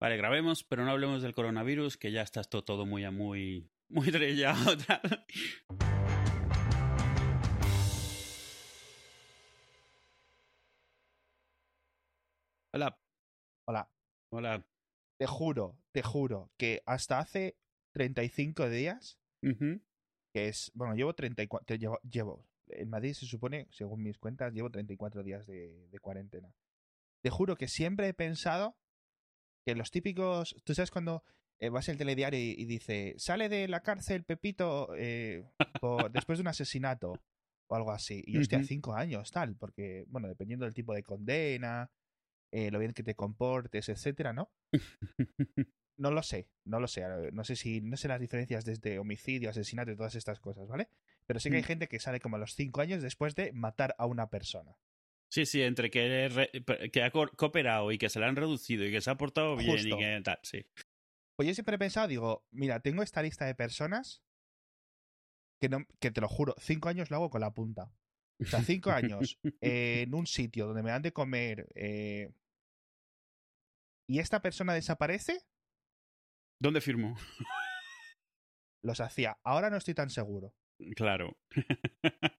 Vale, grabemos, pero no hablemos del coronavirus, que ya está esto todo muy, muy, muy trillado. Hola. Hola. Hola. Te juro, te juro que hasta hace 35 días, Ujú. que es, bueno, llevo 34, llevo, llevo, en Madrid se supone, según mis cuentas, llevo 34 días de, de cuarentena. Te juro que siempre he pensado que los típicos, tú sabes cuando eh, vas al telediario y, y dice, sale de la cárcel Pepito eh, por- después de un asesinato o algo así. Y hostia, cinco años, tal, porque, bueno, dependiendo del tipo de condena, eh, lo bien que te comportes, etcétera, ¿no? No lo sé, no lo sé. No sé si, no sé las diferencias desde homicidio, asesinato y todas estas cosas, ¿vale? Pero sí que hay Mm. gente que sale como a los cinco años después de matar a una persona. Sí, sí, entre que, re- que ha co- cooperado y que se le han reducido y que se ha portado bien y que tal, sí. Pues yo siempre he pensado, digo, mira, tengo esta lista de personas que, no, que te lo juro, cinco años lo hago con la punta. O sea, cinco años eh, en un sitio donde me dan de comer eh, y esta persona desaparece, ¿Dónde firmo? los hacía. Ahora no estoy tan seguro. Claro.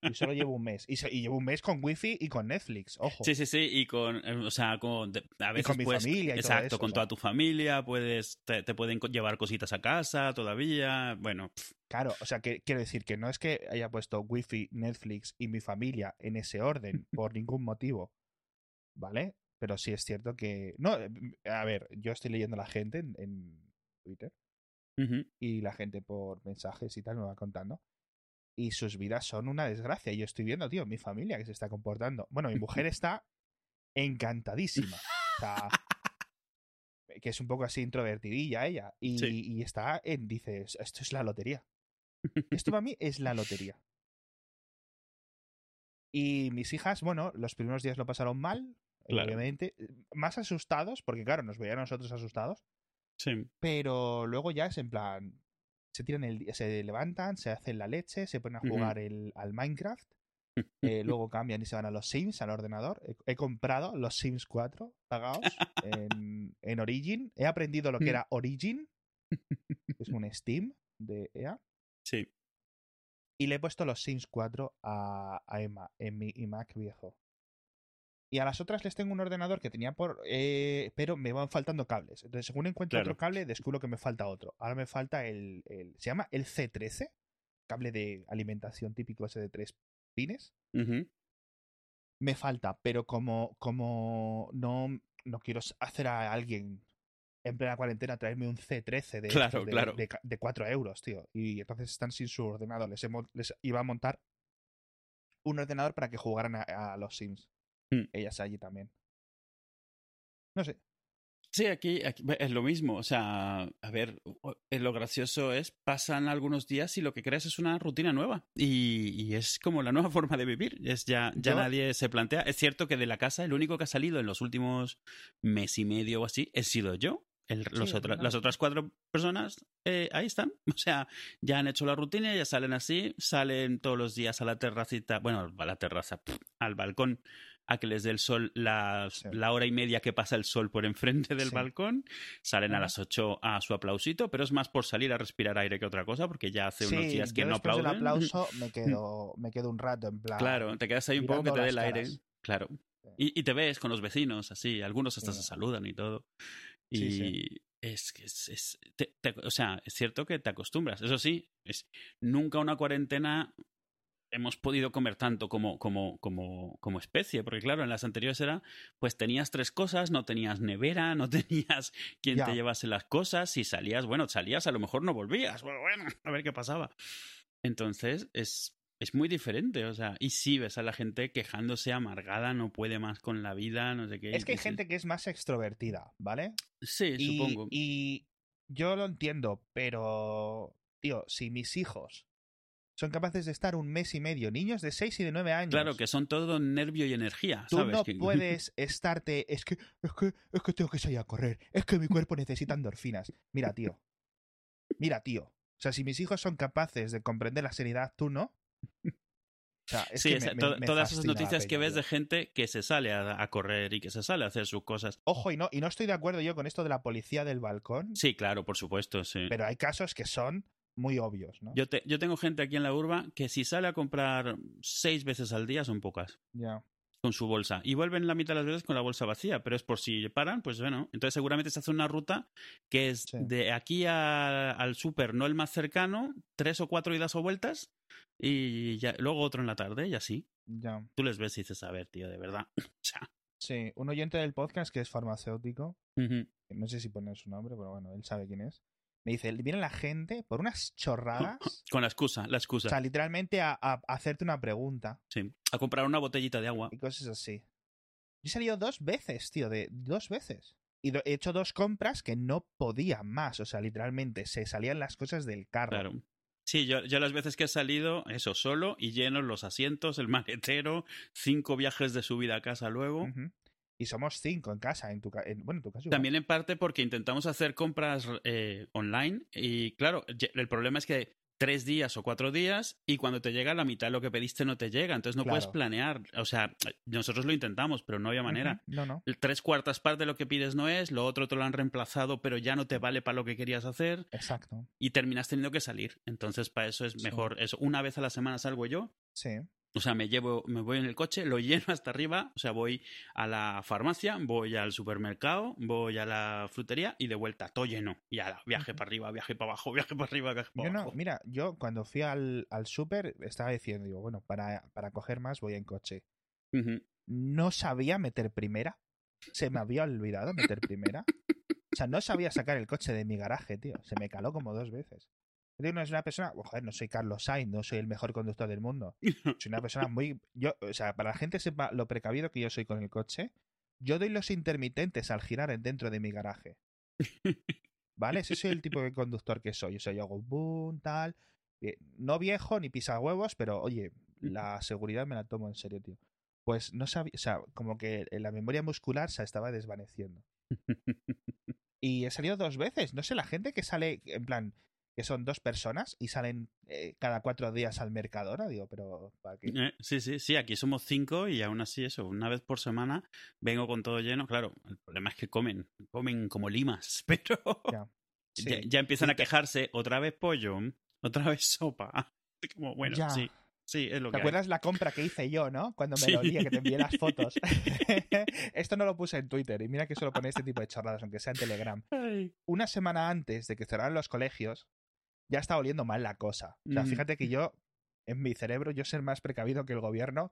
Y solo llevo un mes. Y, llevo un mes con wifi y con Netflix, ojo. Sí, sí, sí, y con, eh, o sea, con, a veces con mi puedes- familia y todo exacto, eso, con o toda tu familia, puedes, te, te pueden llevar cositas a casa todavía, bueno, Claro, o sea, que quiero decir que no es que haya puesto wifi, Netflix y mi familia en ese orden por ningún motivo, ¿vale? Pero sí es cierto que... No, eh, a ver, yo estoy leyendo a la gente en, en Twitter y la gente por mensajes y tal me va contando. Y sus vidas son una desgracia. Y yo estoy viendo, tío, mi familia que se está comportando. Bueno, mi mujer está encantadísima. O sea, que es un poco así introvertidilla ella. Y, Sí. y está en, dice, esto es la lotería. Esto para mí es la lotería. Y mis hijas, bueno, los primeros días lo pasaron mal, Claro. obviamente. Más asustados, porque claro, nos veían a nosotros asustados. Sí, Pero luego ya es en plan. Se tiran el se levantan, se hacen la leche, se ponen a jugar el, al Minecraft. eh, luego cambian y se van a los Sims, al ordenador. He, he comprado los Sims 4 pagados en, en Origin. He aprendido lo que era Origin, que es un Steam de EA. sí. Y le he puesto los Sims 4 a, a Emma en mi iMac viejo. Y a las otras les tengo un ordenador que tenía por... eh, pero me van faltando cables. Entonces, según encuentro Claro. otro cable, descubro que me falta otro. Ahora me falta el... el- se llama el C13, cable de alimentación típico ese de tres pines. Me falta, pero como, como no, no quiero hacer a alguien en plena cuarentena traerme un C13 de, Claro, estos de, claro. de, ca- de 4 euros, tío. Y entonces están sin su ordenador. Les, he les iba a montar un ordenador para que jugaran a, a los Sims. Mm. Ellas allí también. No sé. Sí, aquí, aquí es lo mismo. O sea, a ver, eh, lo gracioso es, pasan algunos días y lo que creas es una rutina nueva. Y, y es como la nueva forma de vivir. Es ya, ya Yo- nadie se plantea. Es cierto que de la casa el único que ha salido en los últimos mes y medio o así he sido yo. El- los otra- las otras cuatro personas eh, ahí están. O sea, ya han hecho la rutina, ya salen así, salen todos los días a la terracita, bueno, a la terraza, al balcón, a que les dé el sol Sí. la hora y media que pasa el sol por enfrente del Sí. balcón. Salen a las 8 a su aplausito, pero es más por salir a respirar aire que otra cosa, porque ya hace unos días que yo no después del aplauden. aplauso me quedo, me quedo un rato en plan. Claro, te quedas ahí un poco que te dé el aire. Claro. Y, y te ves con los vecinos, así, algunos hasta se saludan y todo. Y Sí, sí. es que es, es- te- te- o sea, es cierto que te acostumbras. Eso sí, es nunca una cuarentena hemos podido comer tanto como, como, como, como especie, porque claro, en las anteriores era, pues tenías tres cosas, no tenías nevera, no tenías quien te llevase las cosas, si salías, bueno, salías, a lo mejor no volvías, bueno, bueno, a ver qué pasaba. Entonces, es, es muy diferente, o sea, y sí ves a la gente quejándose amargada, no puede más con la vida, no sé qué. Es que hay gente que es más extrovertida, ¿vale? Sí, Y, supongo. y yo lo entiendo, pero, tío, si mis hijos son capaces de estar un mes y medio, niños de 6 y de 9 años. Claro, que son todo nervio y energía, Tú ¿sabes? no Que- puedes estarte. Es que, es que, es que tengo que salir a correr. Es que mi cuerpo necesita endorfinas. Mira, tío. Mira, tío. O sea, si mis hijos son capaces de comprender la seriedad, tú no. O sea, es sí, que es- me- me- to- me todas esas noticias que ves de gente que se sale a, a correr y que se sale a hacer sus cosas. Ojo, y no, y no estoy de acuerdo yo con esto de la policía del balcón, Sí, claro, por supuesto, sí. pero hay casos que son muy obvios, ¿no? Yo, te- yo tengo gente aquí en la urba que si sale a comprar seis veces al día son pocas Ya. con su bolsa y vuelven la mitad de las veces con la bolsa vacía, pero es por si paran, pues bueno, entonces seguramente se hace una ruta que es Sí. de aquí a- al súper, no el más cercano, tres o cuatro idas o vueltas y ya, luego otro en la tarde y así. Ya. Tú les ves y dices, a ver, tío, de verdad. Sí, un oyente del podcast que es farmacéutico, no sé si poner su nombre, pero bueno, él sabe quién es. Me dice, viene la gente por unas chorradas, con la excusa, la o excusa. sea, literalmente a, a- a hacerte una pregunta Sí, a comprar una botellita de agua. y cosas así. Yo he salido dos veces, tío, de dos veces. Y he hecho dos compras que no podía más, o sea, literalmente se salían las cosas del carro. Claro. Sí, yo, yo las veces que he salido, eso, solo y llenos los asientos, el maletero, cinco viajes de subida a casa luego. Ujú. Y somos cinco en casa, en tu en- bueno, en tu igual. También en parte porque intentamos hacer compras eh, online y claro, el problema es que tres días o cuatro días y cuando te llega la mitad de lo que pediste no te llega, entonces no puedes planear. O sea, nosotros lo intentamos, pero no había manera. Ujú. No, no. Tres cuartas partes de lo que pides no es, lo otro te lo han reemplazado, pero ya no te vale para lo que querías hacer Exacto. y terminas teniendo que salir. Entonces, para eso es Sí. mejor eso. Una vez a la semana salgo yo, Sí. O sea, me llevo, me voy en el coche, lo lleno hasta arriba, o sea, voy a la farmacia, voy al supermercado, voy a la frutería y de vuelta, todo lleno. Y ala, viaje para arriba, viaje para abajo, viaje para arriba, viaje para Yo no, abajo. mira, yo cuando fui al, al súper estaba diciendo, digo, bueno, para, para coger más voy en coche. No sabía meter primera. Se me había olvidado meter primera. O sea, no sabía sacar el coche de mi garaje, tío. Se me caló como dos veces. Yo digo, no es una persona, oh, joder, no soy Carlos Sainz, no soy el mejor conductor del mundo. Soy una persona muy. Yo, o sea, para la gente sepa lo precavido que yo soy con el coche, yo doy los intermitentes al girar en- dentro de mi garaje. ¿Vale? Ese soy el tipo de conductor que soy. O sea, yo hago boom, tal. No viejo ni pisa huevos, pero oye, la seguridad me la tomo en serio, tío. Pues no sabía, o sea, como que la memoria muscular se estaba desvaneciendo. Y he salido dos veces. No sé, la gente que sale, en plan, que son dos personas y salen eh, cada cuatro días al Mercadona, digo, pero ¿para qué? Eh, sí, sí, sí, aquí somos cinco y aún así eso, una vez por semana vengo con todo lleno. Claro, el problema es que comen, comen como limas, pero Ya. Sí. ya, ya empiezan Sí, a quejarse, otra vez pollo, otra vez sopa. Como, bueno, Ya. sí, sí, es lo ¿Te que hay. acuerdas la compra que hice yo, no? Cuando me Sí. lo lié, que te envié las fotos. Esto no lo puse en Twitter y mira que solo pone este tipo de chorradas, aunque sea en Telegram. Una semana antes de que cerraran los colegios, ya estaba oliendo mal la cosa. O sea, Mm. fíjate que yo, en mi cerebro, yo ser más precavido que el gobierno,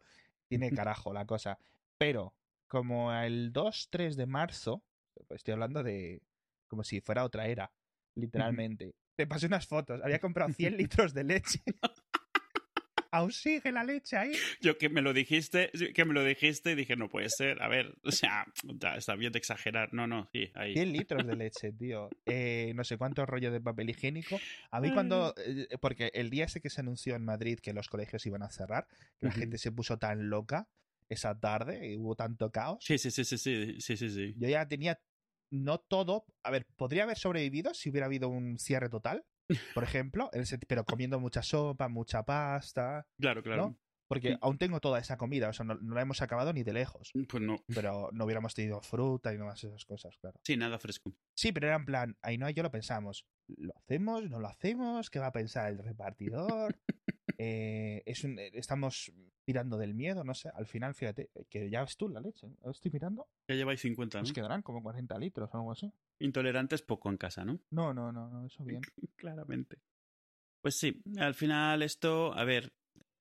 tiene carajo la cosa. Pero, como el 2-3 de marzo, pues estoy hablando de como si fuera otra era, literalmente. Te pasé unas fotos, había comprado 100 litros de leche. Aún sigue la leche ahí. Yo que me lo dijiste, que me lo dijiste y dije, no puede ser. A ver, o sea, está bien de exagerar. No, no, sí, ahí. 100 litros de leche, tío. Eh, no sé cuántos rollos de papel higiénico. A mí cuando... eh, porque el día ese que se anunció en Madrid que los colegios iban a cerrar, que la gente se puso tan loca esa tarde y hubo tanto caos. Sí, sí, sí, sí, sí, sí, sí, sí. Yo ya tenía no todo... A ver, podría haber sobrevivido si hubiera habido un cierre total, por ejemplo, pero comiendo mucha sopa, mucha pasta, Claro, claro. ¿no? Porque aún tengo toda esa comida, o sea, no, no la hemos acabado ni de lejos. Pues no. Pero no hubiéramos tenido fruta y no más esas cosas, claro. Sí, nada fresco. Sí, pero era en plan, ahí no, yo lo pensamos. ¿Lo hacemos? ¿No lo hacemos? ¿Qué va a pensar el repartidor? Eh, es un, eh, estamos tirando del miedo, no sé. Al final, fíjate, eh, que ya ves tú la leche. Estoy mirando. Ya lleváis 50, ¿no? Nos quedarán como 40 litros o algo así. Intolerantes poco en casa, ¿no? No, no, no, no, eso bien. Claramente. Pues sí, al final esto, a ver,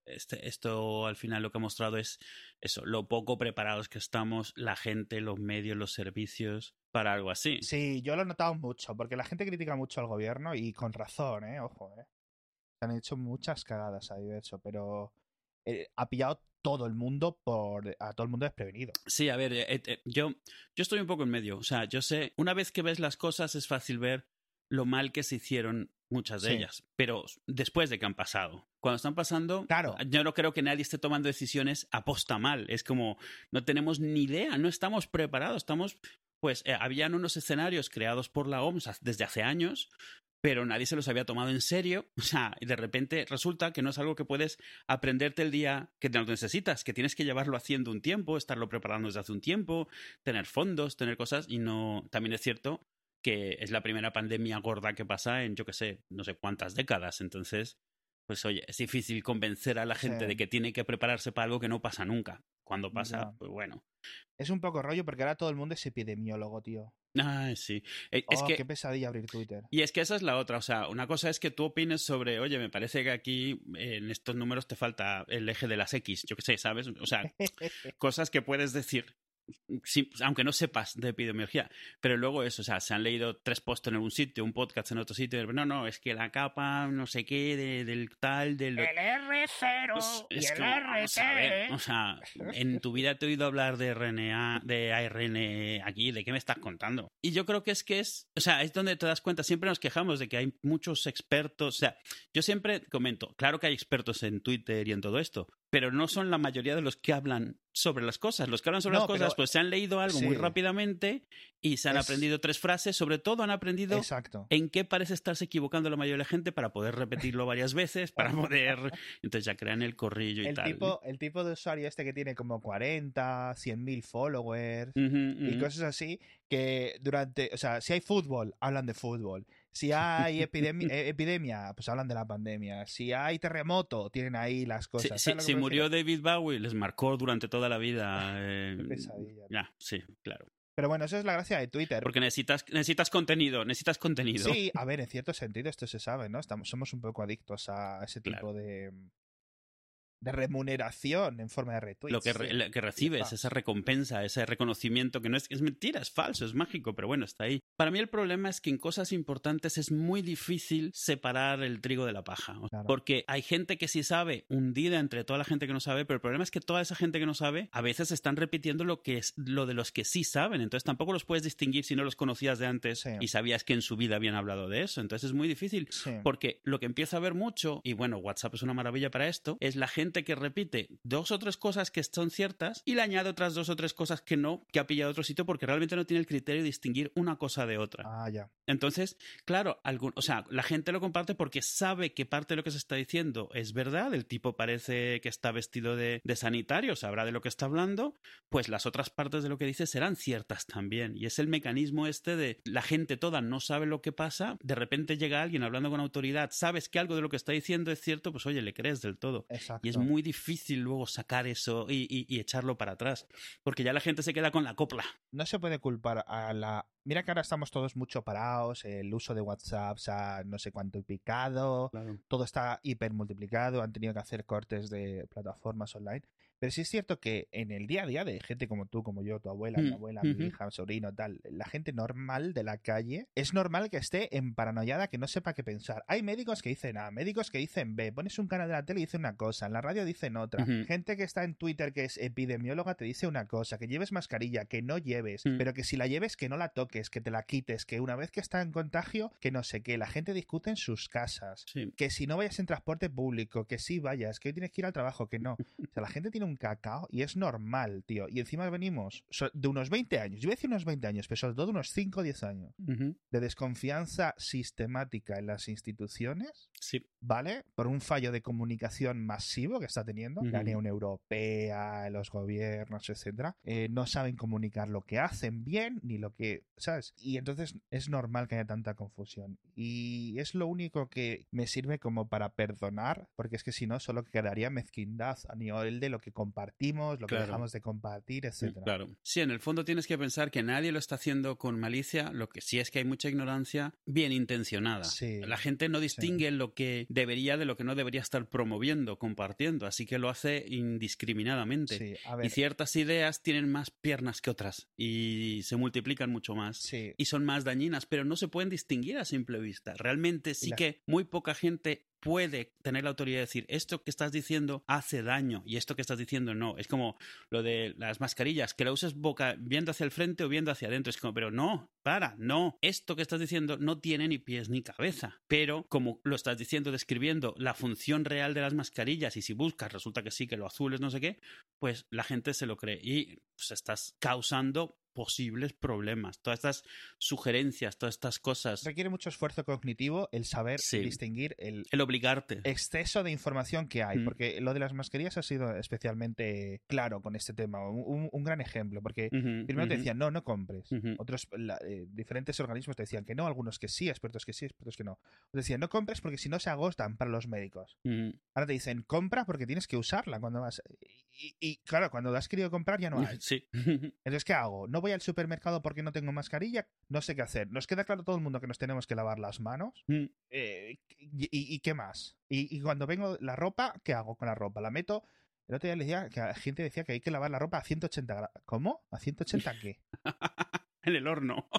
este, esto al final lo que ha mostrado es eso, lo poco preparados que estamos, la gente, los medios, los servicios, para algo así. Sí, yo lo he notado mucho, porque la gente critica mucho al gobierno y con razón, ¿eh? Ojo, ¿eh? Han hecho muchas cagadas ahí, de hecho, pero eh, ha pillado todo el mundo por a todo el mundo desprevenido. Sí, a ver, eh, eh, yo, yo estoy un poco en medio. O sea, yo sé, una vez que ves las cosas es fácil ver lo mal que se hicieron muchas de Sí. ellas, pero después de que han pasado. Cuando están pasando, Claro. yo no creo que nadie esté tomando decisiones aposta mal. Es como, no tenemos ni idea, no estamos preparados, estamos... Pues eh, habían unos escenarios creados por la OMS desde hace años pero nadie se los había tomado en serio. O sea, y de repente resulta que no es algo que puedes aprenderte el día que te lo necesitas, que tienes que llevarlo haciendo un tiempo, estarlo preparando desde hace un tiempo, tener fondos, tener cosas, y no. También es cierto que es la primera pandemia gorda que pasa en, yo qué sé, no sé cuántas décadas. Entonces, pues oye, es difícil convencer a la gente Sí. de que tiene que prepararse para algo que no pasa nunca. Cuando pasa, pues bueno. Es un poco rollo porque ahora todo el mundo es epidemiólogo, tío. Ah, sí. Eh, Es Oh, que qué pesadilla abrir Twitter. Y es que esa es la otra, o sea, una cosa es que tú opines sobre, oye, me parece que aquí en estos números te falta el eje de las X, yo qué sé, ¿sabes? O sea, cosas que puedes decir, sí, aunque no sepas de epidemiología, pero luego eso, o sea, se han leído tres posts en algún sitio, un podcast en otro sitio, no, no, es que la capa, no sé qué, de- del tal, del... El R0 Pues, y es el como, vamos a ver, RT. o sea, en tu vida te he oído hablar de RNA, de ARN aquí, ¿de qué me estás contando? Y yo creo que es que es, o sea, es donde te das cuenta, siempre nos quejamos de que hay muchos expertos, o sea, yo siempre comento, claro que hay expertos en Twitter y en todo esto, pero no son la mayoría de los que hablan sobre las cosas. Los que hablan sobre No, las cosas, pues se han leído algo muy rápidamente y se han Es- aprendido tres frases, sobre todo han aprendido Exacto. en qué parece estarse equivocando la mayoría de la gente para poder repetirlo varias veces, para poder... Entonces ya crean el corrillo y El tal. tipo, el tipo de usuario este que tiene como 40, 100 mil followers y cosas así, que durante, o sea, si hay fútbol, hablan de fútbol. Si hay epidemia, eh, epidemia, pues hablan de la pandemia. Si hay terremoto, tienen ahí las cosas. si- ¿Sabes lo que si me murió? David Bowie, les marcó durante toda la vida. eh, pesadilla. ya, sí, claro. Pero bueno, eso es la gracia de Twitter. Porque necesitas, necesitas contenido, necesitas contenido. Sí, a ver, en cierto sentido esto se sabe, ¿no? Estamos, somos un poco adictos a ese tipo Claro. de, de remuneración en forma de retweets. Lo que, re- lo que recibes, esa recompensa, ese reconocimiento, que no es, es mentira, es falso, es mágico, pero bueno, está ahí. Para mí el problema es que en cosas importantes es muy difícil separar el trigo de la paja. Claro. Porque hay gente que sí sabe, hundida entre toda la gente que no sabe, pero el problema es que toda esa gente que no sabe a veces están repitiendo lo que es lo de los que sí saben. Entonces tampoco los puedes distinguir si no los conocías de antes Sí. y sabías que en su vida habían hablado de eso. Entonces es muy difícil. Sí. Porque lo que empieza a ver mucho, y bueno, WhatsApp es una maravilla para esto, es la gente que repite dos o tres cosas que son ciertas y le añade otras dos o tres cosas que no, que ha pillado otro sitio porque realmente no tiene el criterio de distinguir una cosa de otra. Ah, ya. Entonces, claro, algún, o sea, la gente lo comparte porque sabe que parte de lo que se está diciendo es verdad, el tipo parece que está vestido de, de sanitario, sabrá de lo que está hablando, pues las otras partes de lo que dice serán ciertas también. Y es el mecanismo este de la gente toda no sabe lo que pasa, de repente llega alguien hablando con autoridad, sabes que algo de lo que está diciendo es cierto, pues oye, le crees del todo. Exacto. Y es muy difícil luego sacar eso y, y- y echarlo para atrás, porque ya la gente se queda con la copla. no se puede culpar a la... Mira que ahora estamos todos mucho parados, el uso de WhatsApp se ha no sé cuánto picado, todo está hiper multiplicado, han tenido que hacer cortes de plataformas online. Pero sí es cierto que en el día a día de gente como tú, como yo, tu abuela, mi Mm, abuela, mi hija, mi sobrino, tal, la gente normal de la calle, es normal que esté en paranoiada, que no sepa qué pensar. Hay médicos que dicen A, médicos que dicen B, pones un canal de la tele y dice una cosa, en la radio dicen otra. Gente que está en Twitter que es epidemióloga te dice una cosa, que lleves mascarilla, que no lleves, Mm. pero que si la lleves que no la toques, que te la quites, que una vez que está en contagio, que no sé qué, la gente discute en sus casas Sí. que si no vayas en transporte público, que sí vayas, que hoy tienes que ir al trabajo, que no. O sea, la gente tiene un cacao y es normal, tío. Y encima venimos de unos 20 años, yo voy a decir unos 20 años, pero sobre todo unos 5 o 10 años, Ujú. de desconfianza sistemática en las instituciones, Sí. ¿vale? Por un fallo de comunicación masivo que está teniendo, la Ujú. Unión Europea, los gobiernos, etcétera, eh, no saben comunicar lo que hacen bien ni lo que, ¿sabes? Y entonces es normal que haya tanta confusión. Y es lo único que me sirve como para perdonar, porque es que si no, solo quedaría mezquindad a nivel de lo que compartimos, lo que Claro. dejamos de compartir, etcétera. Claro. Sí, en el fondo tienes que pensar que nadie lo está haciendo con malicia, lo que sí es que hay mucha ignorancia bien intencionada. Sí, La gente no distingue lo que debería de lo que no debería estar promoviendo, compartiendo, así que lo hace indiscriminadamente. Sí, a Y ciertas ideas tienen más piernas que otras y se multiplican mucho más. sí. Y son más dañinas, pero no se pueden distinguir a simple vista. Realmente sí la- que muy poca gente puede tener la autoridad de decir esto que estás diciendo hace daño y esto que estás diciendo no. Es como lo de las mascarillas, que la uses boca viendo hacia el frente o viendo hacia adentro. Es como, pero no, para, no. Esto que estás diciendo no tiene ni pies ni cabeza. Pero como lo estás diciendo, describiendo la función real de las mascarillas y si buscas resulta que sí, que lo azul es no sé qué, pues la gente se lo cree y pues, estás causando posibles problemas, todas estas sugerencias, todas estas cosas. Requiere mucho esfuerzo cognitivo el saber Sí. distinguir el El obligarte. exceso de información que hay, Mm. porque lo de las mascarillas ha sido especialmente claro con este tema, un, un- gran ejemplo, porque primero te decían, no, no compres. Otros, la- eh, diferentes organismos te decían que no, algunos que sí, expertos que sí, expertos que no. Te decían, no compres porque si no se agostan para los médicos. Ahora te dicen, compra porque tienes que usarla cuando vas. Y, y, claro, cuando has querido comprar ya no hay. Sí. Entonces, ¿qué hago? ¿No voy al supermercado porque no tengo mascarilla? No sé qué hacer. ¿Nos queda claro todo el mundo que nos tenemos que lavar las manos? Mm. Eh, y, y- y qué más? Y, cuando vengo la ropa, ¿qué hago con la ropa? ¿La meto? El otro día le decía que la gente decía que hay que lavar la ropa a 180 grados. ¿Cómo? ¿A 180 qué? en el horno.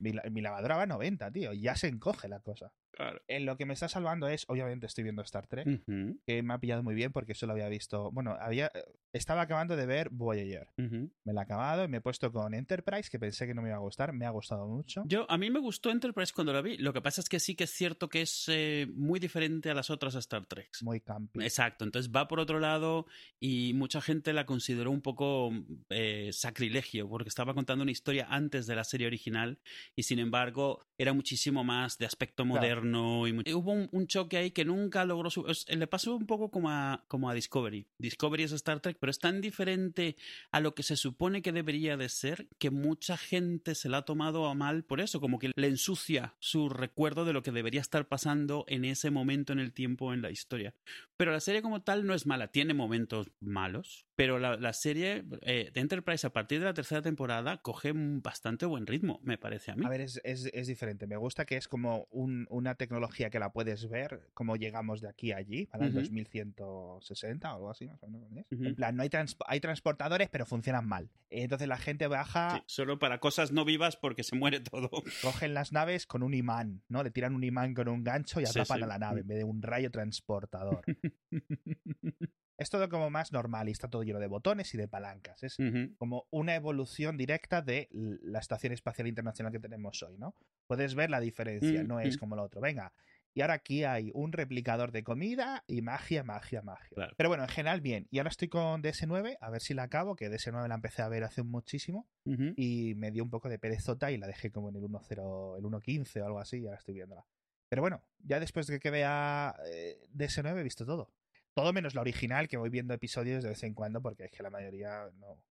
Mi, mi lavadora va a 90, tío. Ya se encoge la cosa. Claro. En lo que me está salvando es, obviamente, estoy viendo Star Trek. Que me ha pillado muy bien porque eso lo había visto. Bueno, había estaba acabando de ver Voyager. Me la he acabado y me he puesto con Enterprise, que pensé que no me iba a gustar. Me ha gustado mucho. Yo, a mí me gustó Enterprise cuando la vi. Lo que pasa es que sí que es cierto que es eh, muy diferente a las otras Star Trek. Muy campy. Exacto, entonces va por otro lado y mucha gente la consideró un poco eh, sacrilegio porque estaba contando una historia antes de la serie original y sin embargo era muchísimo más de aspecto Claro. Moderno y hubo un, un choque ahí que nunca logró su- es- le pasó un poco como a, como a Discovery. Discovery es Star Trek, pero es tan diferente a lo que se supone que debería de ser que mucha gente se la ha tomado a mal por eso, como que le ensucia su recuerdo de lo que debería estar pasando en ese momento en el tiempo en la historia. Pero la serie como tal no es mala, tiene momentos malos, pero la, la serie eh, de Enterprise a partir de la tercera temporada coge un bastante buen ritmo, me parece a mí. A ver, es, es, es diferente. Me gusta que es como un- una tecnología que la puedes ver, como llegamos de aquí a allí, para el Ujú. 2160 o algo así, más o menos. Ujú. En plan, no hay, trans- hay transportadores, pero funcionan mal. Entonces la gente baja, Sí, solo para cosas no vivas porque se muere todo. cogen las naves con un imán, ¿no? Le tiran un imán con un gancho y Sí, atrapan sí. a la nave en vez de un rayo transportador. es todo como más normal y está todo lleno de botones y de palancas. Es como una evolución directa de la Estación Espacial Internacional que tenemos hoy, ¿no? Puedes ver la diferencia, no es mm. como lo otro. Venga, y ahora aquí hay un replicador de comida y magia, magia, magia. Claro. Pero bueno, en general bien. Y ahora estoy con DS9, a ver si la acabo, que DS9 la empecé a ver hace muchísimo y me dio un poco de perezota y la dejé como en el 1.0, el 1.15 o algo así y ahora estoy viéndola. Pero bueno, ya después de que vea eh, DS9 he visto todo. Todo menos la original, que voy viendo episodios de vez en cuando porque es que la mayoría no.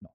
No,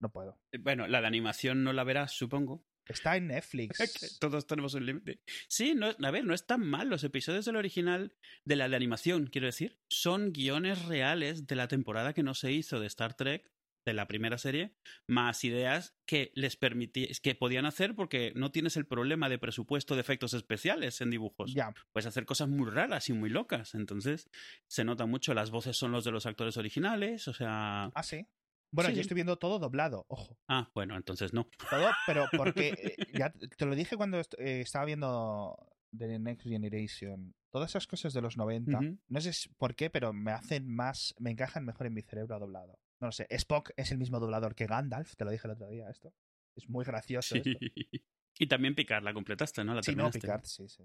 no puedo. Bueno, la de animación no la verás, supongo. Está en Netflix. Todos tenemos un límite. Sí, no, a ver, no es tan mal. Los episodios del original, de la de animación, quiero decir, son guiones reales de la temporada que no se hizo de Star Trek, de la primera serie, más ideas que les permití, que podían hacer porque no tienes el problema de presupuesto de efectos especiales en dibujos. Ya, Puedes hacer cosas muy raras y muy locas. Entonces, se nota mucho. Las voces son los de los actores originales, o sea. ah, sí. Bueno, Sí. yo estoy viendo todo doblado, ojo. Ah, bueno, entonces no. Todo, pero porque eh, ya te lo dije cuando eh, estaba viendo The Next Generation. Todas esas cosas de los 90, Ujú. no sé por qué, pero me hacen más, me encajan mejor en mi cerebro doblado. No lo sé. Spock es el mismo doblador que Gandalf, te lo dije el otro día esto. Es muy gracioso Sí. esto. Y también Picard, la completaste, ¿no? La Sí, no. Picard, sí, sí.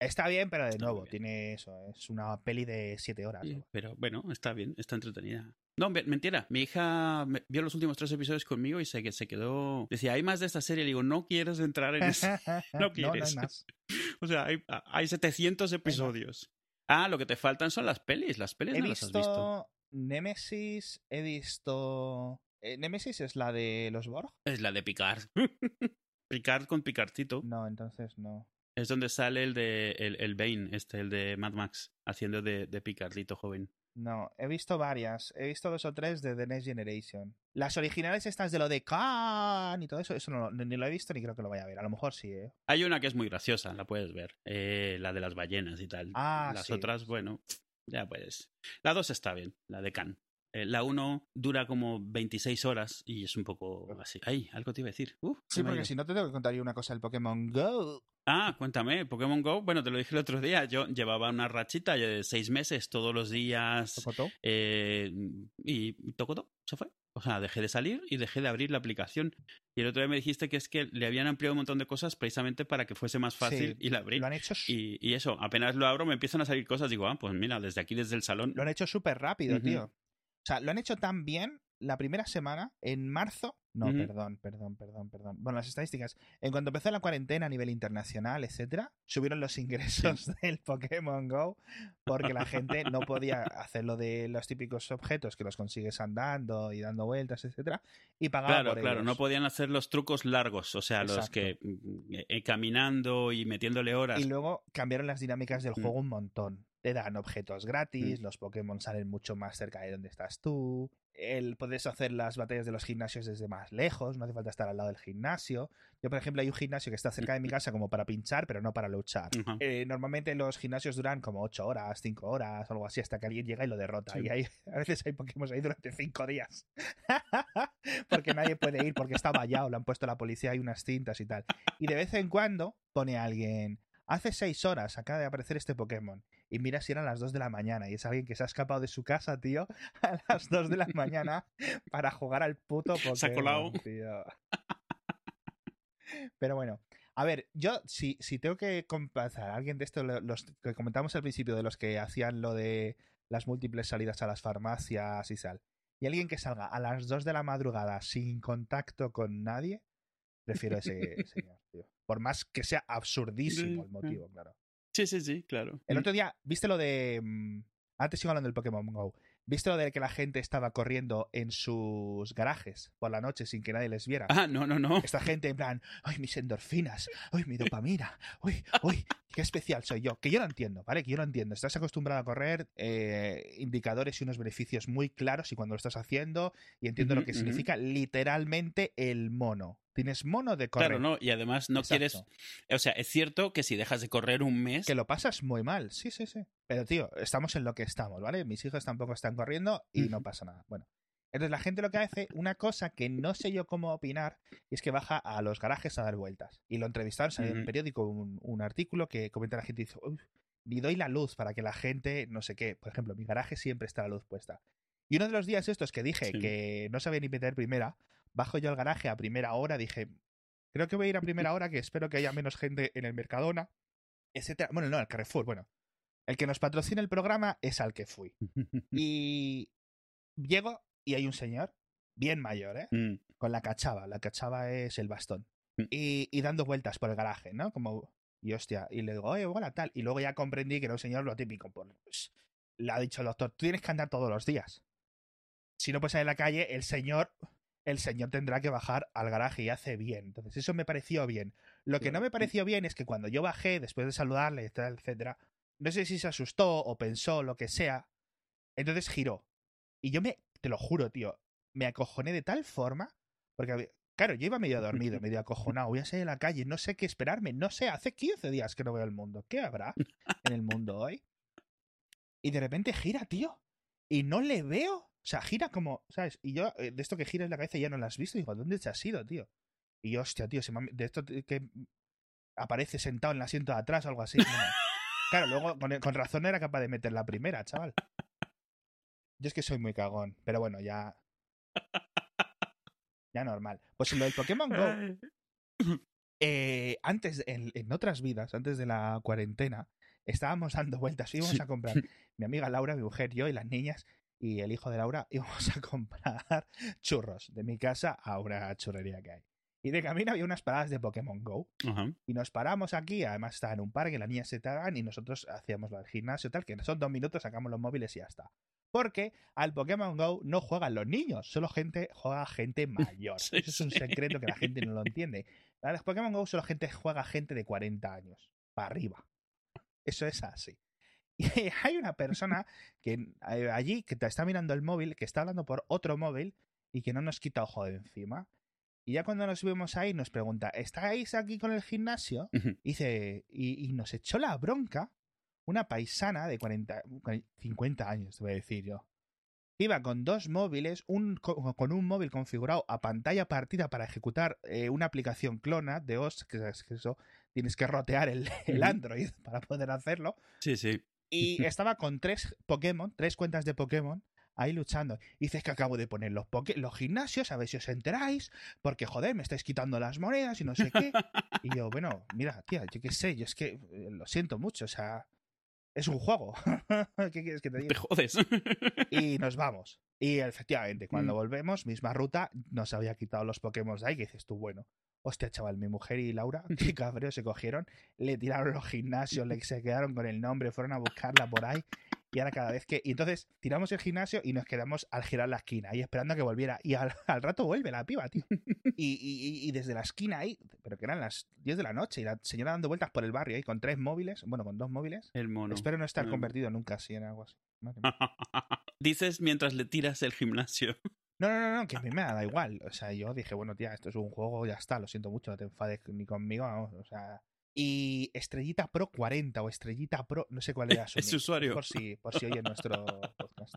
Está bien, pero de Está nuevo, tiene eso. Es una peli de siete horas. Sí, ¿no? pero bueno, está bien, está entretenida. No, me- mentira. Mi hija vio los últimos tres episodios conmigo y se, que se quedó. Decía, hay más de esta serie. Le digo, no quieres entrar en eso. no, No no quieres. hay más. o sea, hay, hay 700 episodios. Ah, lo que te faltan son las pelis. Las pelis He no las has visto. Nemesis, he visto... eh, Nemesis es la de los Borg. Es la de Picard. Picard con Picardcito. No, entonces no. Es donde sale el de el, el Bane, este, el de Mad Max, haciendo de, de Picardito joven. No, he visto varias. He visto dos o tres de The Next Generation. Las originales estas de lo de Khan y todo eso, eso no, ni, ni lo he visto ni creo que lo vaya a ver. A lo mejor sí, ¿eh? Hay una que es muy graciosa, la puedes ver. Eh, la de las ballenas y tal. Ah, las sí. otras, bueno, ya puedes. La 2 está bien, la de Khan. Eh, la 1 dura como 26 horas y es un poco así. Ay, algo te iba a decir. Uf, Sí, porque si no te tengo que contar yo una cosa del Pokémon Go. Ah, cuéntame, Pokémon Go, bueno, te lo dije el otro día, yo llevaba una rachita de seis meses todos los días ¿Tocoto? eh, y tocó todo, se fue. O sea, dejé de salir y dejé de abrir la aplicación. Y el otro día me dijiste que es que le habían ampliado un montón de cosas precisamente para que fuese más fácil Sí, y la abrí. Lo han hecho, Y, y eso, apenas lo abro me empiezan a salir cosas. Digo, ah, pues mira, desde aquí, desde el salón. lo han hecho súper rápido, tío. O sea, lo han hecho tan bien la primera semana, en marzo, no, perdón, perdón, perdón, perdón. Bueno, las estadísticas. En cuanto empezó la cuarentena a nivel internacional, etcétera, subieron los ingresos del Pokémon Go porque la gente no podía hacer lo de los típicos objetos que los consigues andando y dando vueltas, etcétera, y pagaba Claro, por claro, ellos. no podían hacer los trucos largos, o sea, los que mm, eh, caminando y metiéndole horas. Y luego cambiaron las dinámicas del Mm. juego un montón. Te dan objetos gratis, los Pokémon salen mucho más cerca de donde estás tú. El, puedes hacer las batallas de los gimnasios desde más lejos, no hace falta estar al lado del gimnasio. Yo, por ejemplo, hay un gimnasio que está cerca de mi casa como para pinchar, pero no para luchar. Eh, normalmente los gimnasios duran como 8 horas, 5 horas, algo así, hasta que alguien llega y lo derrota. Sí. Y hay, a veces hay Pokémon ahí durante 5 días. porque nadie puede ir, porque está vallado, lo han puesto la policía, hay unas cintas y tal. Y de vez en cuando pone alguien, hace 6 horas acaba de aparecer este Pokémon. Y mira si eran las 2 de la mañana. Y es alguien que se ha escapado de su casa, tío, a las 2 de la mañana para jugar al puto Pokémon. Se ha colado. tío. Pero bueno, a ver, yo si, si tengo que compensar a alguien de estos, lo- los que comentamos al principio, de los que hacían lo de las múltiples salidas a las farmacias y tal, y alguien que salga a las 2 de la madrugada sin contacto con nadie, prefiero ese señor, tío. Por más que sea absurdísimo el motivo, claro. Sí, sí, sí, claro. El otro día, ¿viste lo de... mm, Antes sigo hablando del Pokémon Go. ¿Viste lo de que la gente estaba corriendo en sus garajes por la noche sin que nadie les viera? Ah, no, no, no. Esta gente en plan, ¡ay, mis endorfinas! ¡ay, mi dopamina! ¡uy, uy! ¡Qué especial soy yo! Que yo no entiendo, ¿vale? Que yo no entiendo. Estás acostumbrado a correr, eh, indicadores y unos beneficios muy claros y cuando lo estás haciendo, y entiendo lo que significa literalmente el mono. Tienes mono de correr. Claro, no, y además no Exacto. quieres. O sea, es cierto que si dejas de correr un mes. Que lo pasas muy mal, sí, sí, sí. Pero tío, estamos en lo que estamos, ¿vale? Mis hijos tampoco están corriendo y no pasa nada. Bueno. Entonces la gente lo que hace, una cosa que no sé yo cómo opinar, es que baja a los garajes a dar vueltas. Y lo entrevistaron, salió en un Ujú. periódico un, un artículo que comenta la gente y dice, "Uf, ni doy la luz para que la gente, no sé qué. Por ejemplo, mi garaje siempre está la luz puesta. Y uno de los días estos que dije Sí. que no sabía ni meter primera, bajo yo al garaje a primera hora, dije, creo que voy a ir a primera hora, que espero que haya menos gente en el Mercadona, etcétera. Bueno, no, el Carrefour, bueno. El que nos patrocina el programa es al que fui. Y llego y hay un señor, bien mayor, ¿eh? Mm, Con la cachava. La cachava es el bastón. Mm. Y, y dando vueltas por el garaje, ¿no? Como, y hostia, y le digo, oye, hola, tal. Y luego ya comprendí que era un señor lo típico. Pues, le ha dicho el doctor, tú tienes que andar todos los días. Si no puedes salir a la calle, el señor, el señor tendrá que bajar al garaje y hace bien. Entonces, eso me pareció bien. Lo que no me pareció bien es que cuando yo bajé, después de saludarle, etcétera, etcétera, no sé si se asustó o pensó lo que sea, entonces giró. Y yo me, te lo juro, tío, me acojoné de tal forma, porque, claro, yo iba medio dormido, medio acojonado, voy a salir a la calle, no sé qué esperarme, no sé, hace 15 días que no veo el mundo, ¿qué habrá en el mundo hoy? Y de repente gira, tío, y no le veo, o sea, gira como, ¿sabes? Y yo, eh, de esto que giras la cabeza ya no lo has visto, digo, ¿dónde te has ido, tío? Y yo, hostia, tío, me de esto que aparece sentado en el asiento de atrás o algo así. no. Claro, luego con, con razón no era capaz de meter la primera, chaval. Yo es que soy muy cagón, pero bueno, ya. Ya normal. Pues lo del Pokémon Go, eh, antes, en, en otras vidas, antes de la cuarentena, estábamos dando vueltas, íbamos Sí. a comprar, mi amiga Laura, mi mujer, yo y las niñas y el hijo de Laura, íbamos a comprar churros de mi casa a una churrería que hay. Y de camino había unas paradas de Pokémon Go. Y nos paramos aquí, además estaba en un parque, las niñas se tagan y nosotros hacíamos del gimnasio tal, que son dos minutos, sacamos los móviles y ya está. Porque al Pokémon Go no juegan los niños, solo gente juega gente mayor. Sí, Eso es un secreto que la gente no lo entiende. Al Pokémon Go solo gente juega gente de 40 años, para arriba. Eso es así. Y hay una persona que eh, allí que te está mirando el móvil, que está hablando por otro móvil y que no nos quita ojo de encima. Y ya cuando nos subimos ahí nos pregunta, ¿estáis aquí con el gimnasio? Y dice, y, y nos echó la bronca una paisana de 40, 50 años, te voy a decir yo. Iba con dos móviles, un, co- con un móvil configurado a pantalla partida para ejecutar eh, una aplicación clona de OS, que es que eso tienes que rotear el, el. Android para poder hacerlo. Sí, sí. Y estaba con tres Pokémon, tres cuentas de Pokémon, ahí luchando. Y dices que acabo de poner los, los gimnasios, a ver si os enteráis, porque joder, me estáis quitando las monedas y no sé qué. Y yo, bueno, mira, tía, yo qué sé, yo es que eh, lo siento mucho, o sea, es un juego. ¿Qué quieres que te diga? Te jodes. Y nos vamos. Y efectivamente, cuando Mm. volvemos, misma ruta, nos había quitado los Pokémon de ahí, que dices tú, bueno. Hostia, chaval, mi mujer y Laura, qué cabreo se cogieron, le tiraron los gimnasios, le, se quedaron con el nombre, fueron a buscarla por ahí. Y ahora cada vez que... Y entonces tiramos el gimnasio y nos quedamos al girar la esquina, ahí esperando a que volviera. Y al, al rato vuelve la piba, tío. Y, y- y desde la esquina ahí, pero que eran las 10 de la noche, y la señora dando vueltas por el barrio ahí con tres móviles, bueno, con dos móviles. El mono. Espero no estar convertido nunca así en algo así. Dices mientras le tiras el gimnasio. No, no, no, no, que a mí me da igual. O sea, yo dije, bueno, tía, esto es un juego, ya está, lo siento mucho, no te enfades ni conmigo, vamos, o sea. Y Estrellita Pro 40 o Estrellita Pro, no sé cuál era su nick, usuario. Por si, por si oye nuestro podcast.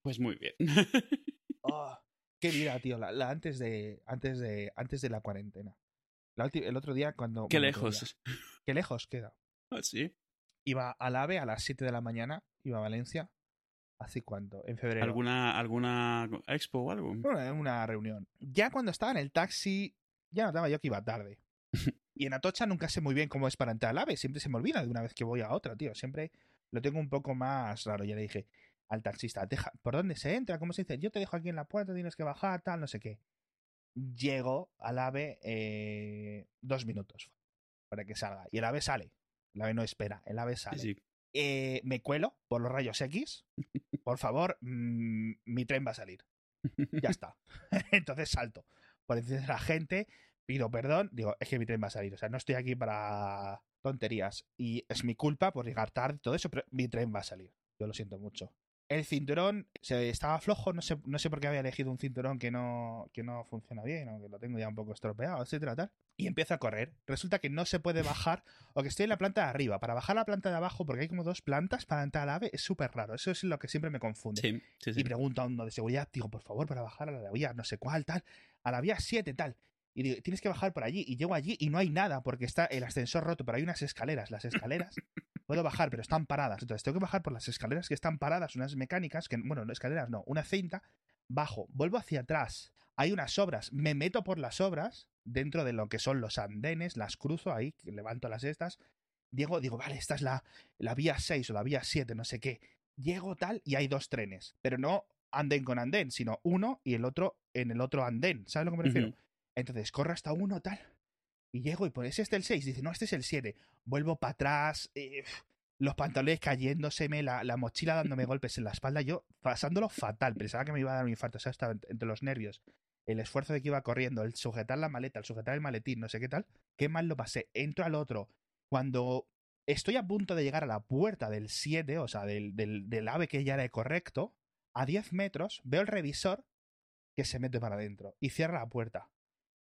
Pues muy bien. Oh, qué vida, tío, la, la antes de antes de antes de la cuarentena. La el otro día cuando Qué bueno, lejos. día, qué lejos queda. Ah, sí. Iba al AVE a las 7 de la mañana, iba a Valencia. ¿Hace cuánto? En febrero. ¿Alguna, ¿Alguna expo o algo? Bueno, en una reunión. Ya cuando estaba en el taxi, ya notaba yo que iba tarde. Y en Atocha nunca sé muy bien cómo es para entrar al AVE. Siempre se me olvida de una vez que voy a otra, tío. Siempre lo tengo un poco más raro. Ya le dije al taxista, "Deja- ¿por dónde se entra? ¿Cómo se dice? Yo te dejo aquí en la puerta, tienes que bajar, tal, no sé qué. Llego al AVE eh, dos minutos para que salga. Y el AVE sale. El AVE no espera, el AVE sale. Sí, sí. Eh, me cuelo por los rayos X. Por favor, mm, mi tren va a salir. Ya está. Entonces salto. Por encima de la gente, pido perdón. Digo, es que mi tren va a salir. O sea, no estoy aquí para tonterías. Y es mi culpa por llegar tarde, todo eso, pero mi tren va a salir. Yo lo siento mucho. El cinturón se estaba flojo, no sé, no sé por qué había elegido un cinturón que no, que no funciona bien, o que lo tengo ya un poco estropeado, etcétera, tal. Y empiezo a correr. Resulta que no se puede bajar, o que estoy en la planta de arriba. Para bajar la planta de abajo, porque hay como dos plantas para entrar al ave, es súper raro. Eso es lo que siempre me confunde. Sí, sí, sí. Y pregunto a uno de seguridad, digo, por favor, para bajar a la vía no sé cuál, tal, a la vía 7, tal. Y digo, tienes que bajar por allí. Y llego allí y no hay nada, porque está el ascensor roto, pero hay unas escaleras. Las escaleras puedo bajar, pero están paradas. Entonces tengo que bajar por las escaleras que están paradas, unas mecánicas, que, bueno, no escaleras, no, una cinta. Bajo, vuelvo hacia atrás. Hay unas obras, me meto por las obras, dentro de lo que son los andenes, las cruzo ahí, levanto las estas. Llego, digo, vale, esta es la, la vía 6 o la vía 7, no sé qué. Llego tal y hay dos trenes, pero no andén con andén, sino uno y el otro en el otro andén. ¿Sabes a lo que me refiero? Entonces corro hasta uno tal. Y llego y por ese este el 6. Dice, no, este es el 7. Vuelvo para atrás. eh, los pantalones cayéndoseme, la, la mochila dándome golpes en la espalda. Yo pasándolo fatal. Pensaba que me iba a dar un infarto. O sea, estaba ent- entre los nervios. El esfuerzo de que iba corriendo, el sujetar la maleta, el sujetar el maletín, no sé qué tal. Qué mal lo pasé. Entro al otro. Cuando estoy a punto de llegar a la puerta del 7, o sea, del, del, del ave que ya era correcto, a 10 metros veo el revisor que se mete para adentro y cierra la puerta.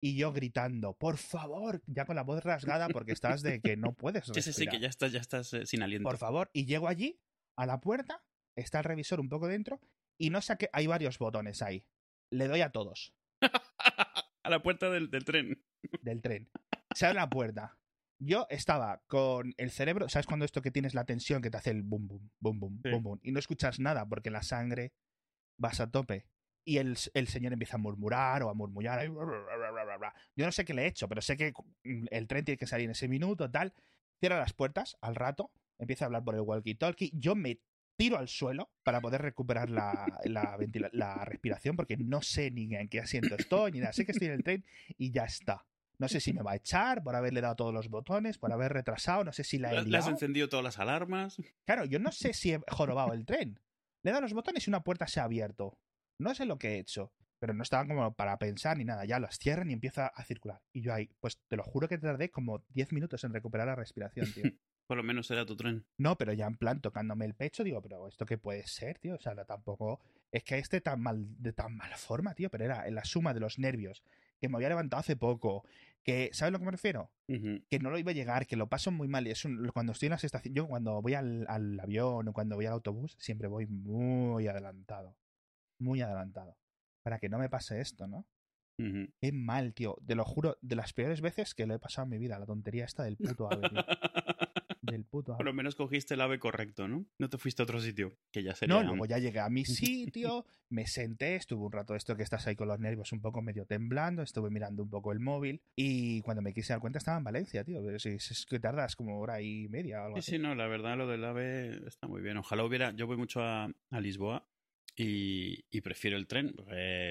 Y yo gritando, por favor, ya con la voz rasgada porque estás de que no puedes Sí, sí, sí, respirar. que ya estás, ya estás eh, sin aliento. Por favor, y llego allí, a la puerta, está el revisor un poco dentro y no saqué, hay varios botones ahí. Le doy a todos a la puerta del, del tren. del tren. Se abre la puerta. Yo estaba con el cerebro, ¿sabes cuando esto que tienes la tensión que te hace el bum bum, bum bum, Sí. bum bum? Y no escuchas nada porque la sangre vas a tope. Y el, el señor empieza a murmurar o a murmullar. Yo no sé qué le he hecho, pero sé que mm, el tren tiene que salir en ese minuto, tal. Cierra las puertas al rato, empieza a hablar por el walkie-talkie. Yo me tiro al suelo para poder recuperar la, la, ventila- la respiración porque no sé ni en qué asiento estoy, ni nada. Sé que estoy en el tren y ya está. No sé si me va a echar por haberle dado todos los botones, por haber retrasado, no sé si la he Le has liado. encendido todas las alarmas. Claro, yo no sé si he jorobado el tren. Le he dado los botones y una puerta se ha abierto. No sé lo que he hecho, pero no estaba como para pensar ni nada. Ya las cierran y empieza a circular. Y yo ahí, pues te lo juro que tardé como 10 minutos en recuperar la respiración, tío. Por lo menos era tu tren. No, pero ya en plan tocándome el pecho, digo, pero ¿esto qué puede ser, tío? O sea, no, tampoco. Es que este tan mal, de tan mala forma, tío, pero era en la suma de los nervios, que me había levantado hace poco, que, ¿sabes a lo que me refiero? Que no lo iba a llegar, que lo paso muy mal. Y es un- cuando estoy en las estaciones, yo cuando voy al, al avión o cuando voy al autobús, siempre voy muy adelantado. Muy adelantado. Para que no me pase esto, ¿no? Ujú. Qué mal, tío. Te lo juro, de las peores veces que lo he pasado en mi vida, la tontería esta del puto ave, tío. del puto Por lo menos cogiste el ave correcto, ¿no? No te fuiste a otro sitio, que ya sería... No, luego ya llegué a mi sitio, me senté, estuve un rato esto que estás ahí con los nervios un poco medio temblando, estuve mirando un poco el móvil y cuando me quise dar cuenta estaba en Valencia, tío. Es, es que tardas como hora y media o algo Sí, así. sí, no, la verdad lo del ave está muy bien. Ojalá hubiera... Yo voy mucho a, a Lisboa y, prefiero el tren.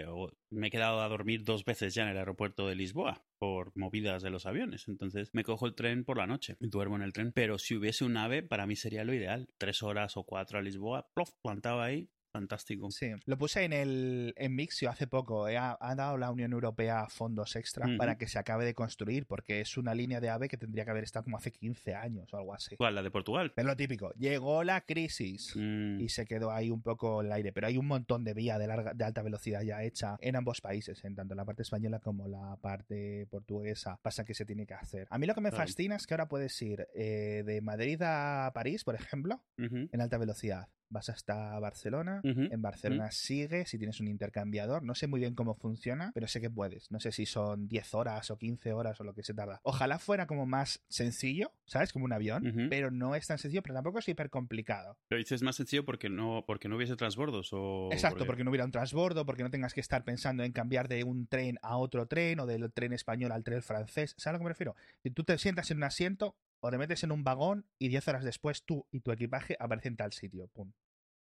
o- me he quedado a dormir dos veces ya en el aeropuerto de Lisboa por movidas de los aviones. Entonces me cojo el tren por la noche y duermo en el tren. Pero si hubiese un ave, para mí sería lo ideal. Tres horas o cuatro a Lisboa, plof, plantaba ahí. Fantástico. Sí, lo puse en el en Mixio hace poco. eh, Ha, ha dado la Unión Europea fondos extra para que se acabe de construir, porque es una línea de AVE que tendría que haber estado como hace 15 años o algo así. ¿Cuál? ¿La de Portugal? Es lo típico. Llegó la crisis. Mm, y se quedó ahí un poco el aire. Pero hay un montón de vía de, larga, de alta velocidad ya hecha en ambos países, en tanto la parte española como la parte portuguesa. Pasa que se tiene que hacer. A mí lo que me fascina es que ahora puedes ir eh, de Madrid a París, por ejemplo, en alta velocidad. Vas hasta Barcelona. En Barcelona sigue si tienes un intercambiador. No sé muy bien cómo funciona, pero sé que puedes. No sé si son 10 horas o 15 horas o lo que se tarda. Ojalá fuera como más sencillo, ¿sabes? Como un avión. Pero no es tan sencillo, pero tampoco es hiper complicado. Pero dices más sencillo porque no, porque no hubiese transbordos o... Exacto, porque no hubiera un transbordo, porque no tengas que estar pensando en cambiar de un tren a otro tren o del tren español al tren francés. ¿Sabes a lo que me refiero? Si tú te sientas en un asiento o te metes en un vagón y 10 horas después tú y tu equipaje aparecen en tal sitio. Pum.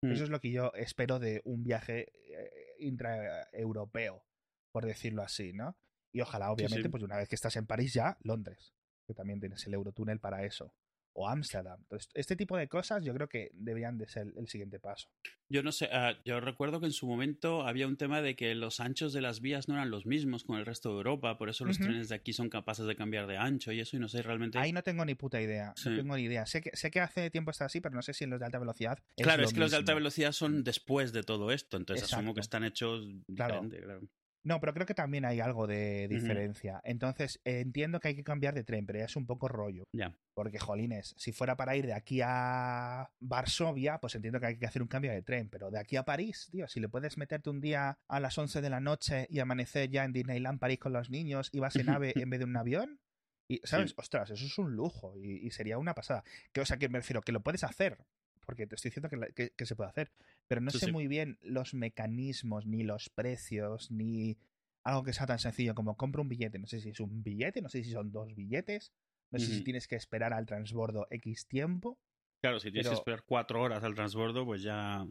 Mm. Eso es lo que yo espero de un viaje eh, intraeuropeo, por decirlo así, ¿no? Y ojalá, obviamente, sí. pues una vez que estás en París ya, Londres, que también tienes el Eurotúnel para eso. O Ámsterdam. Entonces, este tipo de cosas yo creo que deberían de ser el siguiente paso. Yo no sé, ah, yo recuerdo que en su momento había un tema de que los anchos de las vías no eran los mismos con el resto de Europa, por eso los trenes de aquí son capaces de cambiar de ancho y eso, y no sé realmente... Ahí no tengo ni puta idea. Sí. No tengo ni idea. Sé que, sé que hace tiempo está así, pero no sé si en los de alta velocidad. es claro, lo es que los de alta velocidad son después de todo esto, entonces asumo que están hechos Claro. claro. No, pero creo que también hay algo de diferencia. Entonces, eh, entiendo que hay que cambiar de tren, pero ya es un poco rollo. Ya. Porque, jolines, si fuera para ir de aquí a Varsovia, pues entiendo que hay que hacer un cambio de tren. Pero de aquí a París, tío, si le puedes meterte un día a las 11 de la noche y amanecer ya en Disneyland París con los niños y vas en ave en vez de un avión, y, ¿sabes? Sí. Ostras, eso es un lujo y, y sería una pasada. Que, o sea, que me refiero, que lo puedes hacer, porque te estoy diciendo que, la- que- que se puede hacer, pero no Sí, sé sí. muy bien los mecanismos, ni los precios, ni algo que sea tan sencillo como compro un billete. No sé si es un billete, no sé si son dos billetes, no sé si tienes que esperar al transbordo X tiempo. Claro, si tienes Pero- que esperar cuatro horas al transbordo, pues ya,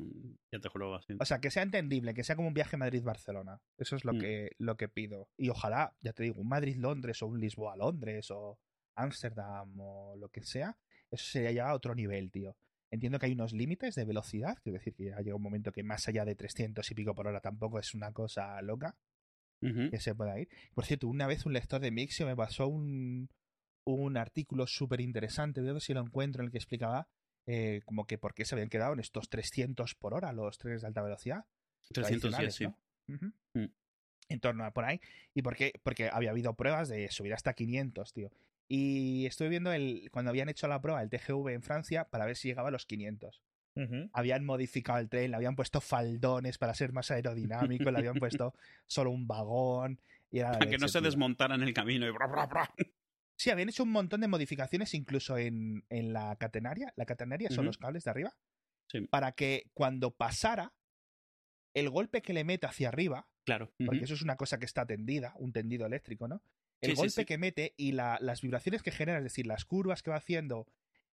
ya te juego así. O sea, que sea entendible, que sea como un viaje Madrid-Barcelona. Eso es lo, Mm. que, lo que pido. Y ojalá, ya te digo, un Madrid-Londres o un Lisboa-Londres o Ámsterdam o lo que sea, eso sería ya otro nivel, tío. Entiendo que hay unos límites de velocidad, es decir, que ya llega un momento que más allá de 300 y pico por hora tampoco es una cosa loca que se pueda ir. Por cierto, una vez un lector de Mixio me pasó un, un artículo súper interesante, voy a ver si lo encuentro, en el que explicaba eh, como que por qué se habían quedado en estos 300 por hora los trenes de alta velocidad. 310, sí. ¿no? Mm. En torno a por ahí. ¿Y por qué? Porque había habido pruebas de subir hasta 500, tío. Y estuve viendo el, cuando habían hecho la prueba el TGV en Francia para ver si llegaba a los 500. Habían modificado el tren, le habían puesto faldones para ser más aerodinámico, le habían puesto solo un vagón. Y Para que no se tío. desmontaran en el camino y bra, bra, bra. Sí, habían hecho un montón de modificaciones incluso en, en la catenaria. La catenaria son los cables de arriba. Sí. Para que cuando pasara, el golpe que le mete hacia arriba Claro. porque eso es una cosa que está tendida, un tendido eléctrico, ¿no? El Sí, golpe sí. que mete y la- las vibraciones que genera, es decir, las curvas que va haciendo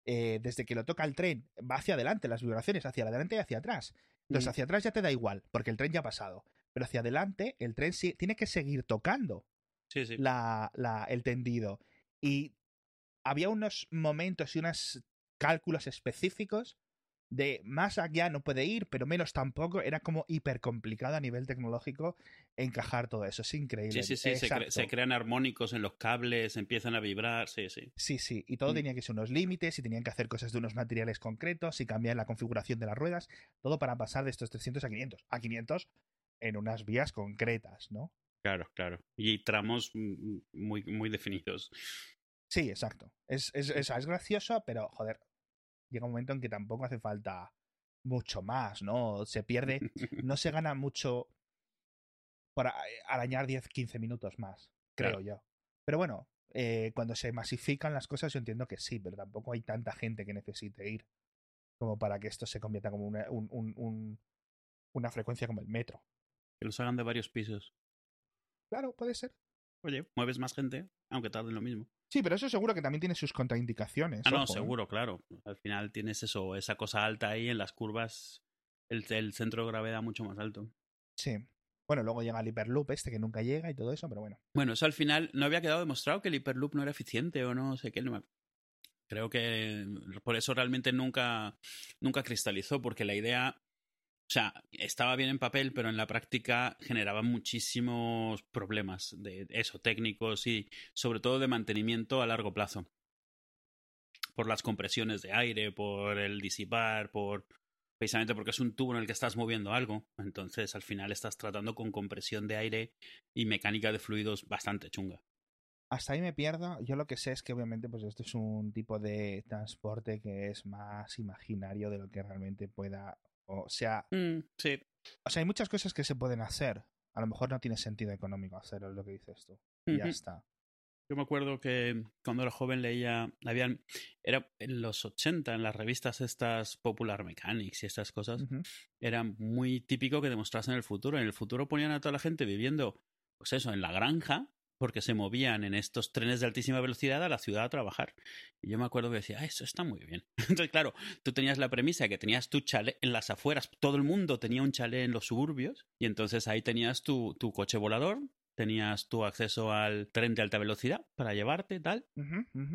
eh, desde que lo toca el tren, va hacia adelante, las vibraciones hacia adelante y hacia atrás. Entonces, hacia atrás ya te da igual, porque el tren ya ha pasado. Pero hacia adelante, el tren sí- tiene que seguir tocando la- el tendido. Y había unos momentos y unos cálculos específicos de más allá no puede ir, pero menos tampoco. Era como hiper complicado a nivel tecnológico encajar todo eso. Es increíble. Sí, sí, sí. Se, cre- Exacto. se crean armónicos en los cables, empiezan a vibrar. Sí, sí. Sí, sí, y todo Mm. tenía que ser unos límites y tenían que hacer cosas de unos materiales concretos y cambiar la configuración de las ruedas, todo para pasar de estos 300 a 500. A 500 en unas vías concretas, ¿no? Claro, claro. Y tramos muy, muy definidos. Sí, exacto. Es, es, es, es gracioso, pero joder, llega un momento en que tampoco hace falta mucho más, ¿no? Se pierde, no se gana mucho para arañar 10, 15 minutos más, creo Claro. yo. Pero bueno, eh, cuando se masifican las cosas, yo entiendo que sí, pero tampoco hay tanta gente que necesite ir como para que esto se convierta como una, un- un- un- una frecuencia como el metro. Que los hagan de varios pisos. Claro, puede ser. Oye, mueves más gente, aunque tarden lo mismo. Sí, pero eso seguro que también tiene sus contraindicaciones. Ah, no, ¿eh? seguro, claro. Al final tienes eso, esa cosa alta ahí en las curvas, el, el centro de gravedad mucho más alto. Sí. Bueno, luego llega el hiperloop este que nunca llega y todo eso, pero bueno. Bueno, eso al final no había quedado demostrado que el Hyperloop no era eficiente o no sé qué. no me- Creo que por eso realmente nunca, nunca cristalizó, porque la idea, o sea, estaba bien en papel, pero en la práctica generaba muchísimos problemas de eso, técnicos y sobre todo de mantenimiento a largo plazo. Por las compresiones de aire, por el disipar, por precisamente porque es un tubo en el que estás moviendo algo. Entonces, al final estás tratando con compresión de aire y mecánica de fluidos bastante chunga. Hasta ahí me pierdo. Yo lo que sé es que obviamente pues esto es un tipo de transporte que es más imaginario de lo que realmente pueda. O sea, Mm, sí. o sea, hay muchas cosas que se pueden hacer. A lo mejor no tiene sentido económico hacerlo, es lo que dices tú. Y ya está. Yo me acuerdo que cuando era joven leía, habían, era en los 80, en las revistas estas Popular Mechanics y estas cosas, era muy típico que demostrasen el futuro. En el futuro ponían a toda la gente viviendo, pues eso, en la granja, porque se movían en estos trenes de altísima velocidad a la ciudad a trabajar. Y yo me acuerdo que decía, ah, eso está muy bien. Entonces, claro, tú tenías la premisa que tenías tu chalet en las afueras, todo el mundo tenía un chalet en los suburbios, y entonces ahí tenías tu, tu coche volador, tenías tu acceso al tren de alta velocidad para llevarte y tal,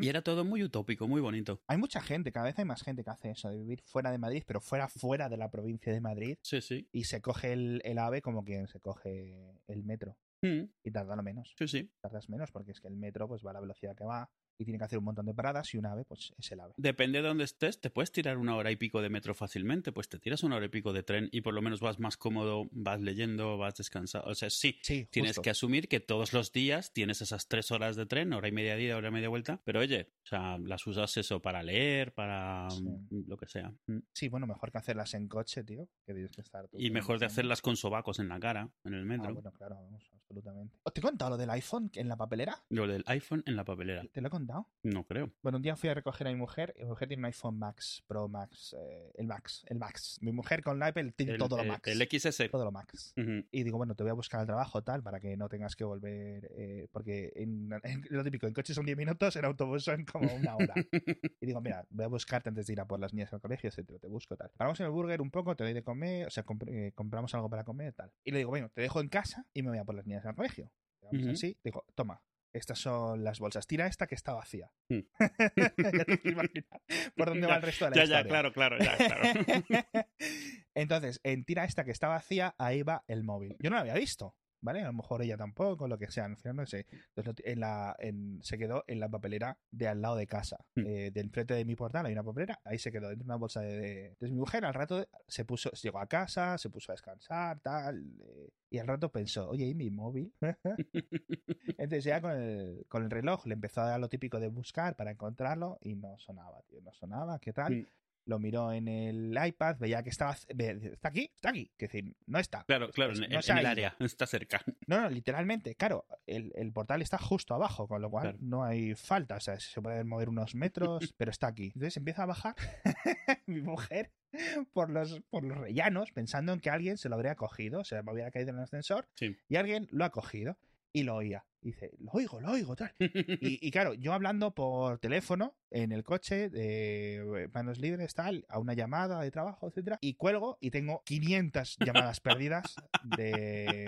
y era todo muy utópico, muy bonito. Hay mucha gente, cada vez hay más gente que hace eso, de vivir fuera de Madrid, pero fuera, fuera de la provincia de Madrid, Sí, sí. y se coge el, el AVE como quien se coge el metro. Mm, Y tarda lo menos. sí, sí. Tardas menos porque es que el metro pues va a la velocidad que va y tiene que hacer un montón de paradas y un AVE pues es el AVE. Depende de dónde estés, te puedes tirar una hora y pico de metro fácilmente, pues te tiras una hora y pico de tren y por lo menos vas más cómodo, vas leyendo, vas descansando. O sea, sí, Sí, tienes justo. que asumir que todos los días tienes esas tres horas de tren, hora y media ida, hora y media vuelta, pero oye, o sea, las usas eso para leer, para Sí. mm, lo que sea. Mm. Sí, bueno, mejor que hacerlas en coche, tío, que tienes que estar... tú Y mejor de hacerlas con sobacos en la cara, en el Ah, metro. bueno, claro, vamos, absolutamente. ¿Te he contado lo del iPhone en la papelera? Lo del iPhone en la papelera. ¿Te lo he contado? No creo. Bueno, un día fui a recoger a mi mujer y mi mujer tiene un iPhone Max, Pro Max, eh, el Max, el Max. Mi mujer con la Apple tiene El, todo lo el- Max. el XS. Todo lo Max. Y digo, bueno, te voy a buscar al trabajo tal para que no tengas que volver, eh, porque en, en- lo típico, en coche son 10 minutos, en autobús son como una hora. Y digo, mira, voy a buscarte antes de ir a por las niñas al colegio, etcétera, te busco tal. Paramos en el burger un poco, te doy de comer, o sea, eh, compramos algo para comer tal. Y le digo, bueno, te dejo en casa y me voy a por las niñas Vamos Ujú. así, digo, toma, estas son las bolsas, tira esta que está vacía. Mm. ya te por dónde va el resto de la Ya, historia. ya, claro, claro, ya, claro. Entonces, en tira esta que está vacía, ahí va el móvil. Yo no lo había visto, ¿vale? A lo mejor ella tampoco, lo que sea, al final no sé. Entonces, lo ti- en la, en- se quedó en la papelera de al lado de casa. Hmm. Eh, del frente de mi portal hay una papelera, ahí se quedó dentro de una bolsa de... de- Entonces mi mujer al rato se puso, llegó a casa, se puso a descansar, tal, eh, y al rato pensó, oye, ¿y mi móvil? Entonces ya con el, con el reloj le empezó a dar lo típico de buscar para encontrarlo y no sonaba, tío, no sonaba, ¿qué tal? Mm. Lo miró en el iPad, veía que estaba, está aquí, está aquí, que decir, no está. Claro, claro, Es- en, no en ha el área, está cerca. No, no, literalmente, claro, el, el portal está justo abajo, con lo cual Claro. no hay falta, o sea, se pueden mover unos metros, pero está aquí. Entonces empieza a bajar mi mujer por los, por los rellanos, pensando en que alguien se lo habría cogido, o sea, me hubiera caído en el ascensor, Sí. y alguien lo ha cogido y lo oía. Y dice, lo oigo, lo oigo, tal. Y, y claro, yo hablando por teléfono en el coche de manos libres, tal, a una llamada de trabajo, etcétera, y cuelgo y tengo 500 llamadas perdidas de,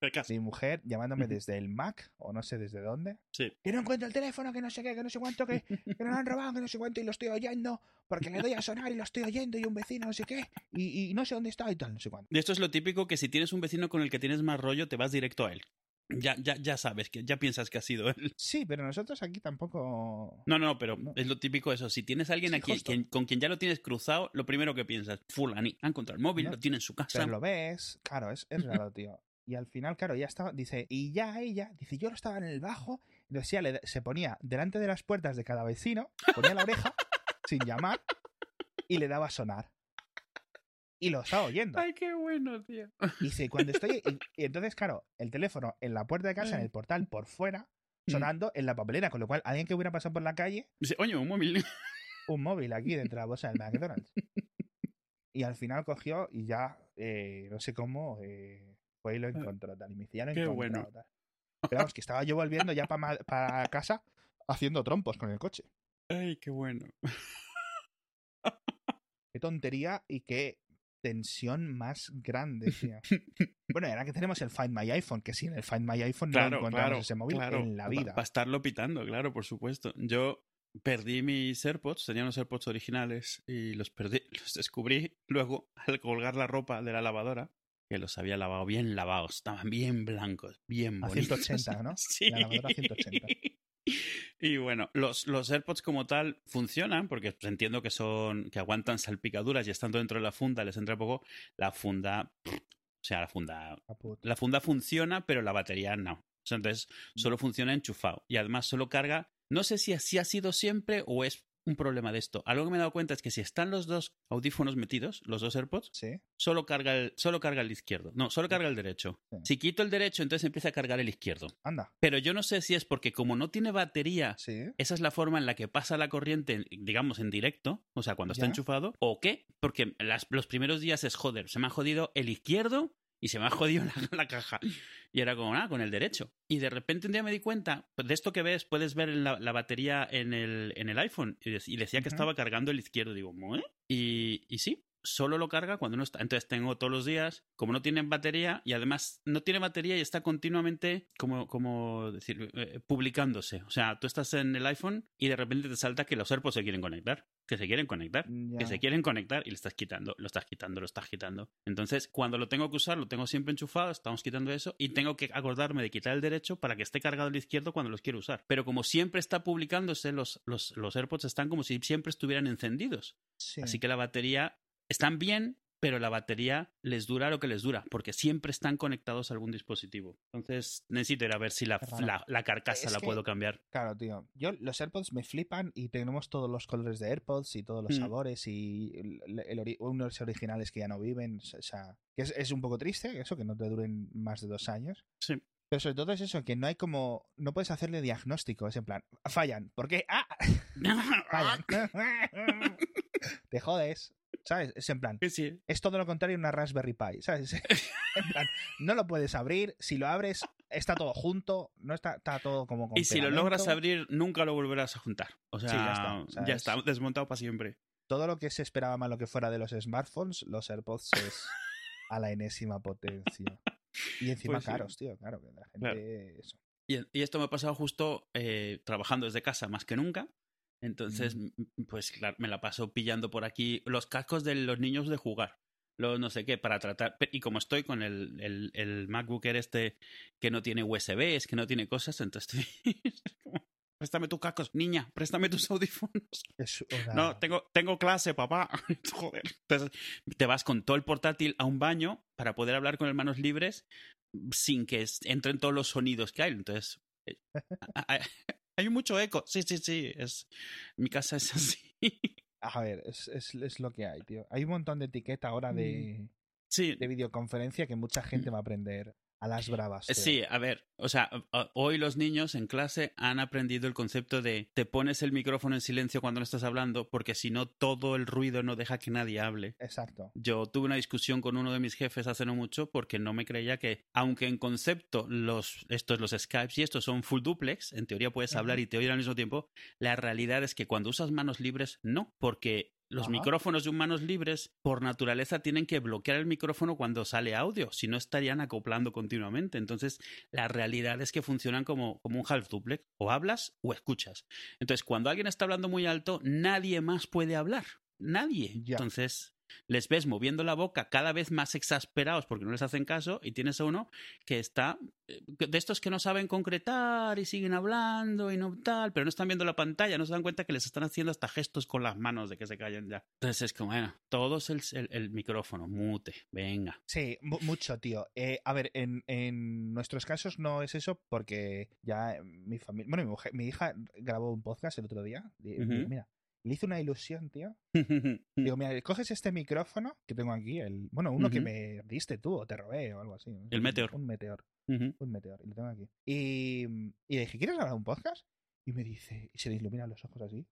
Cerca. mi mujer llamándome desde el Mac o no sé desde dónde. Sí. Que no encuentro el teléfono, que no sé qué, que no sé cuánto, que, que nos lo han robado, que no sé cuánto y lo estoy oyendo porque le doy a sonar y lo estoy oyendo y un vecino no sé qué y, y no sé dónde está y tal, no sé cuánto. Y esto es lo típico que si tienes un vecino con el que tienes más rollo, te vas directo a él. Ya, ya, ya sabes, que ya piensas que ha sido él. Sí, pero nosotros aquí tampoco... No, no, pero No. es lo típico eso. Si tienes a alguien Sí, aquí quien- con quien ya lo tienes cruzado, lo primero que piensas, fulani, ha encontrado el móvil, No. lo tiene en su casa. Pero lo ves, claro, es, es raro, tío. Y al final, claro, ya estaba, dice, y ya ella, dice, yo no estaba en el bajo, entonces ya le- se ponía delante de las puertas de cada vecino, ponía la oreja, sin llamar, y le daba a sonar. Y lo estaba oyendo. Ay, qué bueno, tío. Y dice, cuando estoy. Y, y entonces, claro, el teléfono en la puerta de casa, en el portal por fuera, sonando en la papelera, con lo cual alguien que hubiera pasado por la calle, Dice, oye, un móvil. un móvil aquí dentro de la bolsa del McDonald's. Y al final cogió y ya, eh, no sé cómo, eh, fue y lo encontró tal. Y me dice, ya lo encontrado, bueno. tal. Pero vamos, que estaba yo volviendo ya para casa haciendo trompos con el coche. Ay, qué bueno. Qué tontería y qué tensión más grande, tío. Bueno, ahora que tenemos el Find My iPhone, que sin el Find My iPhone no Claro, encontramos claro, ese móvil claro. en la vida. Va a estarlo pitando, claro, por supuesto. Yo perdí mis AirPods, tenía unos AirPods originales y los perdí, los descubrí luego al colgar la ropa de la lavadora, que los había lavado bien lavados, estaban bien blancos, bien A bonitos. 180, ¿no? Sí. La lavadora a 180. Y bueno, los, los AirPods como tal funcionan porque pues, entiendo que son que aguantan salpicaduras y estando dentro de la funda les entra poco. La funda, o sea, la funda la funda funciona, pero la batería no. Entonces solo funciona enchufado. Y además solo carga. No sé si así ha sido siempre o es un problema de esto. Algo que me he dado cuenta es que si están los dos audífonos metidos, los dos AirPods, Sí. solo carga el, solo carga el izquierdo. No, solo carga el derecho. Sí. Si quito el derecho, entonces empieza a cargar el izquierdo. Anda. Pero yo no sé si es porque como no tiene batería, Sí. esa es la forma en la que pasa la corriente, digamos, en directo, o sea, cuando está Ya. enchufado, o qué, porque las- los primeros días es joder, se me ha jodido el izquierdo y se me ha jodido la, la caja. Y era como, ah, con el derecho. Y de repente un día me di cuenta, pues, de esto que ves, puedes ver la, la batería en el, en el iPhone, y, dec- y decía que estaba cargando el izquierdo. Digo, ¿eh? Y, y sí, solo lo carga cuando no está. Entonces tengo todos los días, como no tiene batería, y además no tiene batería y está continuamente, como, como decir, eh, publicándose. O sea, tú estás en el iPhone y de repente te salta que los AirPods se quieren conectar. Que se quieren conectar. Ya. Que se quieren conectar y le estás quitando, lo estás quitando, lo estás quitando. Entonces, cuando lo tengo que usar, lo tengo siempre enchufado, estamos quitando eso y tengo que acordarme de quitar el derecho para que esté cargado el izquierdo cuando los quiero usar. Pero como siempre está publicándose, los, los, los AirPods están como si siempre estuvieran encendidos. Sí. Así que la batería están bien, pero la batería les dura lo que les dura, porque siempre están conectados a algún dispositivo. Entonces necesito ir a ver si la, la, la carcasa Es la que- puedo cambiar. Claro, tío. Yo, los AirPods me flipan y tenemos todos los colores de AirPods y todos los Mm. sabores y el, el ori- unos originales que ya no viven. O sea, que es, es un poco triste eso, que no te duren más de dos años. Sí. Pero sobre todo es eso, que no hay como. No puedes hacerle diagnóstico. Es en plan, fallan. ¿Por qué? ¡Ah! Fallan. te jodes. ¿Sabes? Es en plan, sí. es todo lo contrario a una Raspberry Pi, ¿sabes? En plan, no lo puedes abrir, si lo abres está todo junto, no está, está todo como con Y si lo logras abrir, nunca lo volverás a juntar. O sea, Sí, ya está. Ya desmontado para siempre. Todo lo que se esperaba más lo que fuera de los smartphones, los AirPods es a la enésima potencia. Y encima Pues sí. caros, tío, claro, que la gente Claro. eso. Y, y esto me ha pasado justo eh, trabajando desde casa más que nunca. Entonces, Mm. pues claro, me la paso pillando por aquí los cascos de los niños de jugar. Los no sé qué, para tratar. Y como estoy con el, el, el MacBook Air este que no tiene USBs, que no tiene cosas, entonces estoy. es préstame tus cascos, niña, préstame tus audífonos. Es una- No, tengo, tengo clase, papá. Joder. Entonces, te vas con todo el portátil a un baño para poder hablar con hermanos libres sin que es- entren todos los sonidos que hay. Entonces, eh, hay mucho eco. Sí, sí, sí. Es, mi casa es así. A ver, es, es, es lo que hay, tío. Hay un montón de etiqueta ahora de, Sí, de videoconferencia que mucha gente va a aprender a las bravas. tío. Sí, a ver, o sea, hoy los niños en clase han aprendido el concepto de te pones el micrófono en silencio cuando no estás hablando porque si no todo el ruido no deja que nadie hable. Exacto. Yo tuve una discusión con uno de mis jefes hace no mucho porque no me creía que, aunque en concepto los, estos, los Skypes y estos son full duplex, en teoría puedes hablar y te oír al mismo tiempo, la realidad es que cuando usas manos libres, no, porque los Ajá. micrófonos de un manos libres, por naturaleza, tienen que bloquear el micrófono cuando sale audio, si no estarían acoplando continuamente. Entonces, la realidad es que funcionan como, como un half duplex, o hablas o escuchas. Entonces, cuando alguien está hablando muy alto, nadie más puede hablar. Nadie. Ya. Entonces, les ves moviendo la boca cada vez más exasperados porque no les hacen caso y tienes a uno que está eh, de estos que no saben concretar y siguen hablando y no tal, pero no están viendo la pantalla, no se dan cuenta que les están haciendo hasta gestos con las manos de que se callen ya. Entonces es como, bueno, todos el, el, el micrófono, mute, venga. Sí, mu- mucho, tío. Eh, a ver, en, en nuestros casos no es eso porque ya mi familia, bueno, mi, mujer- mi hija grabó un podcast el otro día. y-. Mira, le hice una ilusión, tío. Digo, mira, coges este micrófono que tengo aquí, el bueno, uno que me diste tú o te robé o algo así. El Meteor. Un meteor, un meteor, y lo tengo aquí. Y, y le dije, ¿quieres grabar un podcast? Y me dice, y se le iluminan los ojos así,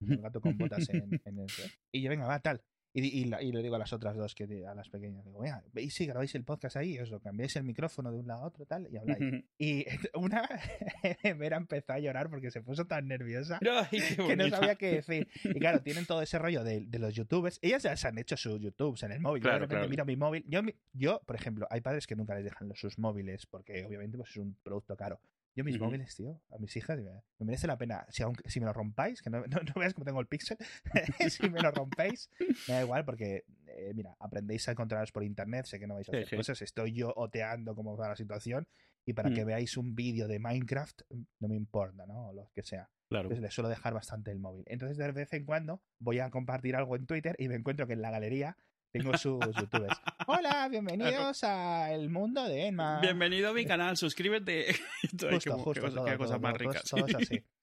el gato con botas en, en el... Y yo, venga, va, tal. Y, y, y le digo a las otras dos, que a las pequeñas, digo, mira, veis si grabáis el podcast ahí, os lo cambiáis el micrófono de un lado a otro, tal, y habláis. Y una, Vera empezó a llorar porque se puso tan nerviosa Ay, que no sabía qué decir. Y claro, tienen todo ese rollo de, de los youtubers. Ellas ya se han hecho sus youtubes en el móvil. Yo Claro, de repente claro. miro mi móvil. Yo, yo, por ejemplo, hay padres que nunca les dejan los, sus móviles porque obviamente pues, es un producto caro. Yo mis móviles, tío, a mis hijas, me merece la pena. Si, aunque, si me lo rompáis, que no, no, no veas cómo tengo el pixel, si me lo rompéis, me da igual porque, eh, mira, aprendéis a encontraros por internet, sé que no vais a hacer sí. cosas, estoy yo oteando cómo va la situación y para Mm. que veáis un vídeo de Minecraft, no me importa, ¿no? O lo que sea. Claro. Entonces le suelo dejar bastante el móvil. Entonces de vez en cuando voy a compartir algo en Twitter y me encuentro que en la galería tengo sus youtubers. Hola, bienvenidos a El Mundo de Emma. Bienvenido a mi canal, suscríbete. Ay, Justo, qué, justo, qué todo, qué cosas todo, más ricas. todos- todos así.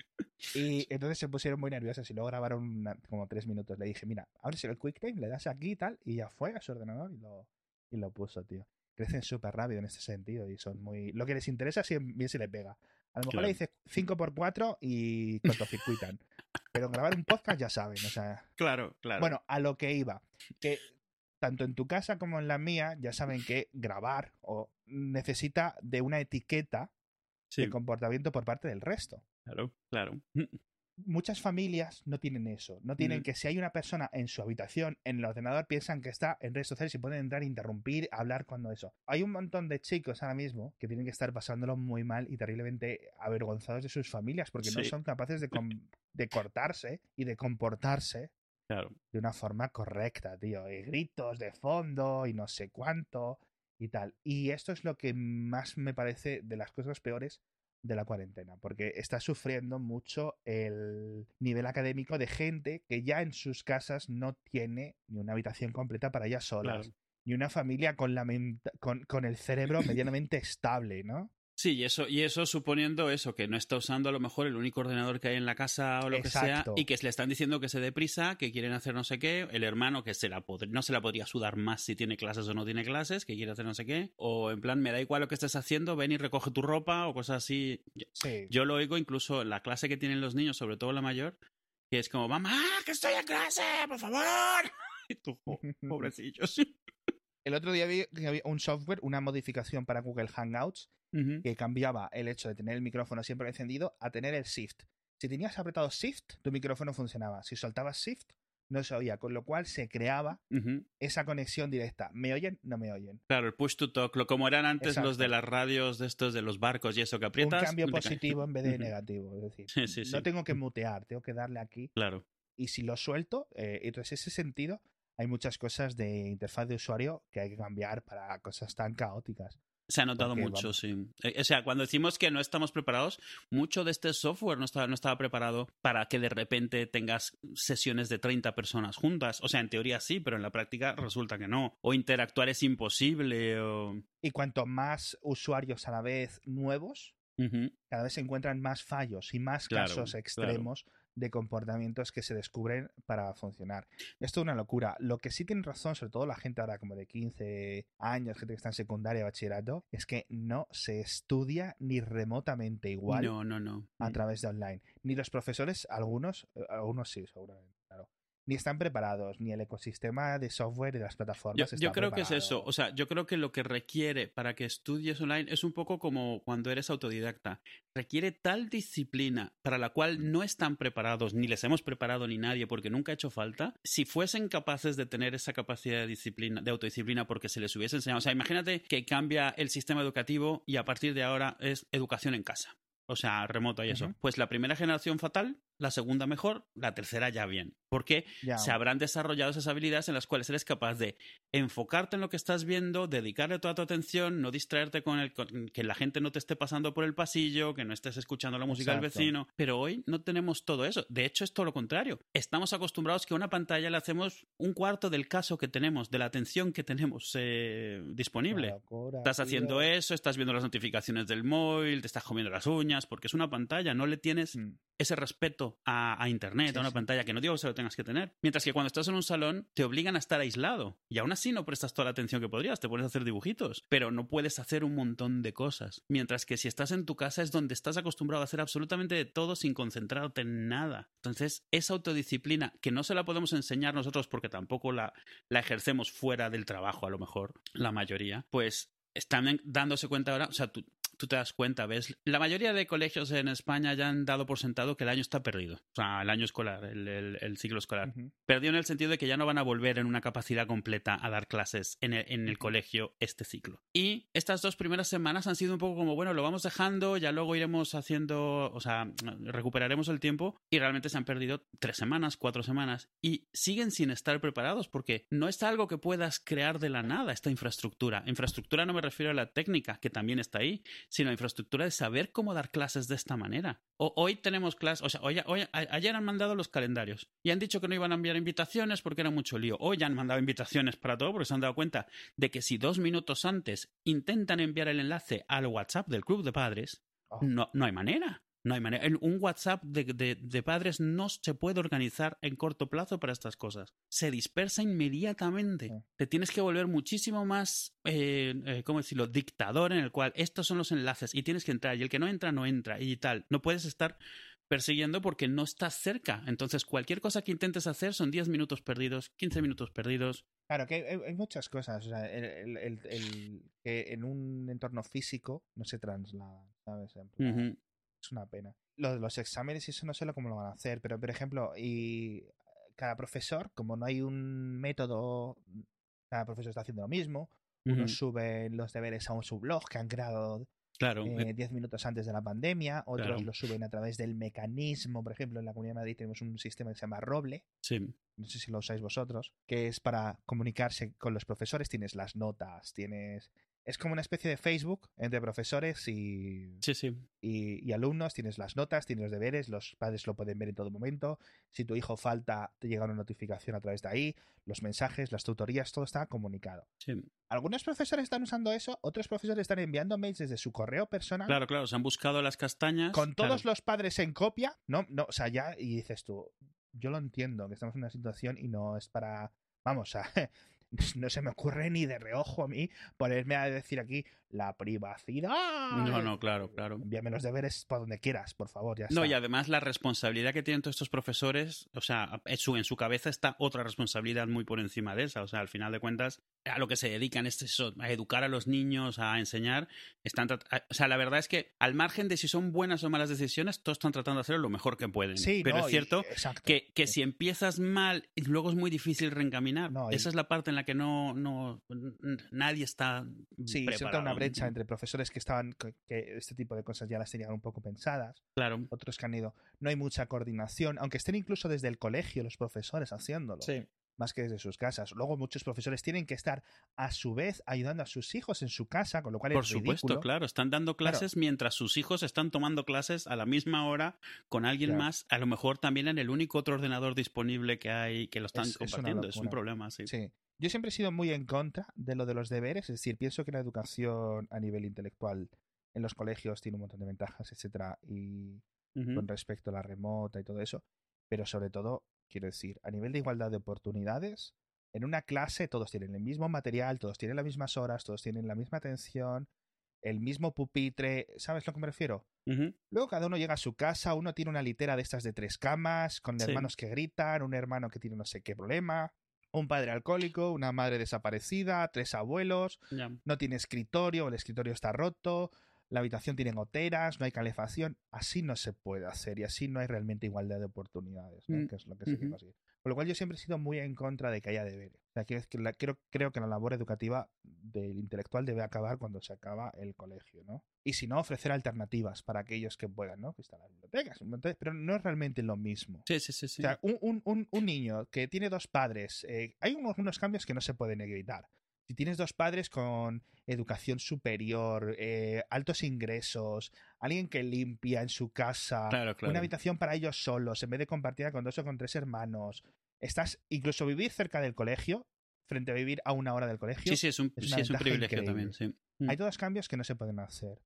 Y entonces se pusieron muy nerviosas y luego grabaron una- como tres minutos. Le dije, mira, abres el QuickTime, le das aquí y tal, y ya fue a su ordenador y lo, y lo puso, tío. Crecen súper rápido en este sentido y son muy... Lo que les interesa si bien se les pega. A lo mejor Claro. le dices 5x4 y cortocircuitan. Pero grabar un podcast ya saben, o sea... Claro, claro. Bueno, a lo que iba. Que tanto en tu casa como en la mía ya saben que grabar o necesita de una etiqueta sí, de comportamiento por parte del resto. claro, claro. Muchas familias no tienen eso. No tienen Mm. que si hay una persona en su habitación, en el ordenador, piensan que está en redes sociales y pueden entrar, interrumpir, hablar cuando eso. Hay un montón de chicos ahora mismo que tienen que estar pasándolo muy mal y terriblemente avergonzados de sus familias porque no son capaces de, de cortarse y de comportarse Claro. de una forma correcta, tío. Y gritos de fondo y no sé cuánto y tal. Y esto es lo que más me parece de las cosas peores de la cuarentena, porque está sufriendo mucho el nivel académico de gente que ya en sus casas no tiene ni una habitación completa para ellas solas, Claro. ni una familia con, la con, con el cerebro medianamente estable, ¿no? Sí, y eso, y eso suponiendo eso, que no está usando a lo mejor el único ordenador que hay en la casa o lo que sea, y que le están diciendo que se dé prisa, que quieren hacer no sé qué, el hermano que se la no se la podría sudar más si tiene clases o no tiene clases, que quiere hacer no sé qué, o en plan, me da igual lo que estés haciendo, ven y recoge tu ropa o cosas así. Yo- Sí. Yo lo oigo incluso en la clase que tienen los niños, sobre todo la mayor, que es como, mamá, que estoy en clase, por favor. Y tú, "Jo, pobrecillos. El otro día vi que había un software, una modificación para Google Hangouts, Ujú. que cambiaba el hecho de tener el micrófono siempre encendido a tener el shift. Si tenías apretado shift, tu micrófono funcionaba. Si soltabas shift, no se oía, con lo cual se creaba Ujú. esa conexión directa. ¿Me oyen? No me oyen. Claro, el push to talk, lo como eran antes los de Exacto. las radios de estos de los barcos y eso que aprietas. Un cambio positivo en vez de negativo. Es decir, Sí, sí, sí. no tengo que mutear, tengo que darle aquí. Claro. Y si lo suelto, eh, entonces ese sentido, hay muchas cosas de interfaz de usuario que hay que cambiar para cosas tan caóticas. Se ha notado Porque, mucho, vamos. sí. Eh, O sea, cuando decimos que no estamos preparados, mucho de este software no estaba, no estaba preparado para que de repente tengas sesiones de 30 personas juntas. O sea, en teoría sí, pero en la práctica resulta que no. O interactuar es imposible. O... Y cuanto más usuarios a la vez nuevos, Ujú. cada vez se encuentran más fallos y más Claro, casos claro. De comportamientos que se descubren para funcionar. Esto es una locura. Lo que sí tiene razón, sobre todo la gente ahora como de 15 años, gente que está en secundaria, bachillerato, es que no se estudia ni remotamente igual No, no, no. a Mm. través de online. Ni los profesores, algunos, eh, algunos sí, seguramente. Ni están preparados, ni el ecosistema de software y las Yo, plataformas yo está creo que es eso. O sea, yo creo que lo que requiere para que estudies online es un poco como cuando eres autodidacta. Requiere tal disciplina para la cual no están preparados, ni les hemos preparado ni nadie porque nunca ha hecho falta. Si fuesen capaces de tener esa capacidad de disciplina, de autodisciplina porque se les hubiese enseñado. O sea, imagínate que cambia el sistema educativo y a partir de ahora es educación en casa. O sea, remoto y eso. Pues la primera generación fatal, la segunda mejor, la tercera ya bien. Porque Ya. se habrán desarrollado esas habilidades en las cuales eres capaz de enfocarte en lo que estás viendo, dedicarle toda tu atención, no distraerte con el con- que la gente no te esté pasando por el pasillo, que no estés escuchando la música del Exacto. vecino. Pero hoy no tenemos todo eso. De hecho, es todo lo contrario. Estamos acostumbrados que a una pantalla le hacemos un cuarto del caso que tenemos, de la atención que tenemos eh, disponible. Locura, Estás haciendo tío. eso, estás viendo las notificaciones del móvil, te estás comiendo las uñas, porque es una pantalla, no le tienes Mm. ese respeto acceso a, a Internet, Sí, a una sí. pantalla, que no digo que se lo tengas que tener. Mientras que cuando estás en un salón te obligan a estar aislado. Y aún así no prestas toda la atención que podrías, te pones a hacer dibujitos, pero no puedes hacer un montón de cosas. Mientras que si estás en tu casa es donde estás acostumbrado a hacer absolutamente de todo sin concentrarte en nada. Entonces, esa autodisciplina, que no se la podemos enseñar nosotros porque tampoco la, la ejercemos fuera del trabajo, a lo mejor, la mayoría, pues están dándose cuenta ahora, o sea, tú, tú te das cuenta, ¿ves? La mayoría de colegios en España ya han dado por sentado que el año está perdido. O sea, el año escolar, el, el- el ciclo escolar. Ujú. Perdido en el sentido de que ya no van a volver en una capacidad completa a dar clases en el, en el colegio este ciclo. Y estas dos primeras semanas han sido un poco como, bueno, lo vamos dejando, ya luego iremos haciendo, o sea, recuperaremos el tiempo y realmente se han perdido tres semanas, cuatro semanas y siguen sin estar preparados porque no es algo que puedas crear de la nada, esta infraestructura. Infraestructura no me refiero a la técnica, que también está ahí, sino a infraestructura de saber cómo dar clases de esta manera. O- hoy tenemos clases, o sea, hoy, hoy- ayer han mandado los calendarios y han dicho que no iban a enviar invitaciones porque era mucho lío. Hoy han mandado invitaciones para todo porque se han dado cuenta de que si dos minutos antes intentan enviar el enlace al WhatsApp del club de padres, Oh. no, no hay manera. No hay manera. Un WhatsApp de, de- de padres no se puede organizar en corto plazo para estas cosas. Se dispersa inmediatamente. Sí. Te tienes que volver muchísimo más, eh, eh, ¿cómo decirlo?, dictador en el cual estos son los enlaces y tienes que entrar y el que no entra, no entra y tal. No puedes estar persiguiendo porque no estás cerca. Entonces, cualquier cosa que intentes hacer son 10 minutos perdidos, 15 minutos perdidos. Claro, que hay, hay muchas cosas. O sea, el, en un entorno físico no se traslada, ¿sabes? En plan, Ujú. Es una pena. Lo de los exámenes eso no sé lo cómo lo van a hacer, pero por ejemplo, y cada profesor, como no hay un método, cada profesor está haciendo lo mismo. Unos Ujú. suben los deberes a un sublog que han creado Claro. eh, 10 minutos antes de la pandemia, otros Claro. lo suben a través del mecanismo. Por ejemplo, en la Comunidad de Madrid tenemos un sistema que se llama Roble, Sí. no sé si lo usáis vosotros, que es para comunicarse con los profesores. Tienes las notas, tienes. Es como una especie de Facebook entre profesores y, Sí, sí. y, y alumnos. Tienes las notas, tienes los deberes, los padres lo pueden ver en todo momento. Si tu hijo falta, te llega una notificación a través de ahí. Los mensajes, las tutorías, todo está comunicado. sí. Algunos profesores están usando eso, otros profesores están enviando mails desde su correo personal Claro, claro. Se han buscado las castañas. con claro. todos los padres en copia. No, no, o sea, ya, y dices tú, yo lo entiendo, que estamos en una situación y no es para. Vamos, a. No se me ocurre ni de reojo a mí ponerme a decir aquí la privacidad. No, no, claro, claro. Envíame los deberes por donde quieras, por favor, ya No, está. y además la responsabilidad que tienen todos estos profesores, o sea, en su, en su cabeza está otra responsabilidad muy por encima de esa. O sea, al final de cuentas, a lo que se dedican es eso, a educar a los niños, a enseñar. Están o sea, la verdad es que al margen de si son buenas o malas decisiones, todos están tratando de hacer lo mejor que pueden. Sí, Pero no, es cierto que, que si empiezas mal, luego es muy difícil reencaminar. No, y- Esa es la parte en la que no, no nadie está Sí, preparado. una brecha entre profesores que estaban, que, este tipo de cosas ya las tenían un poco pensadas, Claro. otros que han ido. No hay mucha coordinación, aunque estén incluso desde el colegio los profesores haciéndolo. más que desde sus casas. Luego muchos profesores tienen que estar a su vez ayudando a sus hijos en su casa, con lo cual Por es supuesto, ridículo. claro. Están dando clases mientras sus hijos están tomando clases a la misma hora con alguien Claro. más, a lo mejor también en el único otro ordenador disponible que hay que lo están Es- es compartiendo. Es, un locura. problema, sí. Sí. Yo siempre he sido muy en contra de lo de los deberes, es decir, pienso que la educación a nivel intelectual en los colegios tiene un montón de ventajas, etcétera, y con respecto a la remota y todo eso, pero sobre todo, quiero decir, a nivel de igualdad de oportunidades, en una clase todos tienen el mismo material, todos tienen las mismas horas, todos tienen la misma atención, el mismo pupitre, ¿sabes a lo que me refiero? Luego cada uno llega a su casa, uno tiene una litera de estas de tres camas, con Sí. hermanos que gritan, un hermano que tiene no sé qué problema, un padre alcohólico, una madre desaparecida, tres abuelos, no tiene escritorio, el escritorio está roto, la habitación tiene goteras, no hay calefacción, así no se puede hacer y así no hay realmente igualdad de oportunidades, ¿no? Mm. que es lo que se quiere conseguir. Por lo cual yo siempre he sido muy en contra de que haya deberes. O sea, que, que la- creo, creo que la labor educativa del intelectual debe acabar cuando se acaba el colegio, ¿no? Y si no, ofrecer alternativas para aquellos que puedan, ¿no? Que están las bibliotecas, pero no es realmente lo mismo. Sí, sí, sí, sí. O sea, un, un- un- un niño que tiene dos padres, eh, hay unos, unos cambios que no se pueden evitar. Si tienes dos padres con educación superior, eh, altos ingresos, alguien que limpia en su casa, claro, claro. una habitación para ellos solos, en vez de compartida con dos o con tres hermanos, estás, incluso vivir cerca del colegio, frente a vivir a una hora del colegio, Sí, sí, es un, es una sí, es un privilegio increíble. también, sí. Mm. hay todos cambios que no se pueden hacer.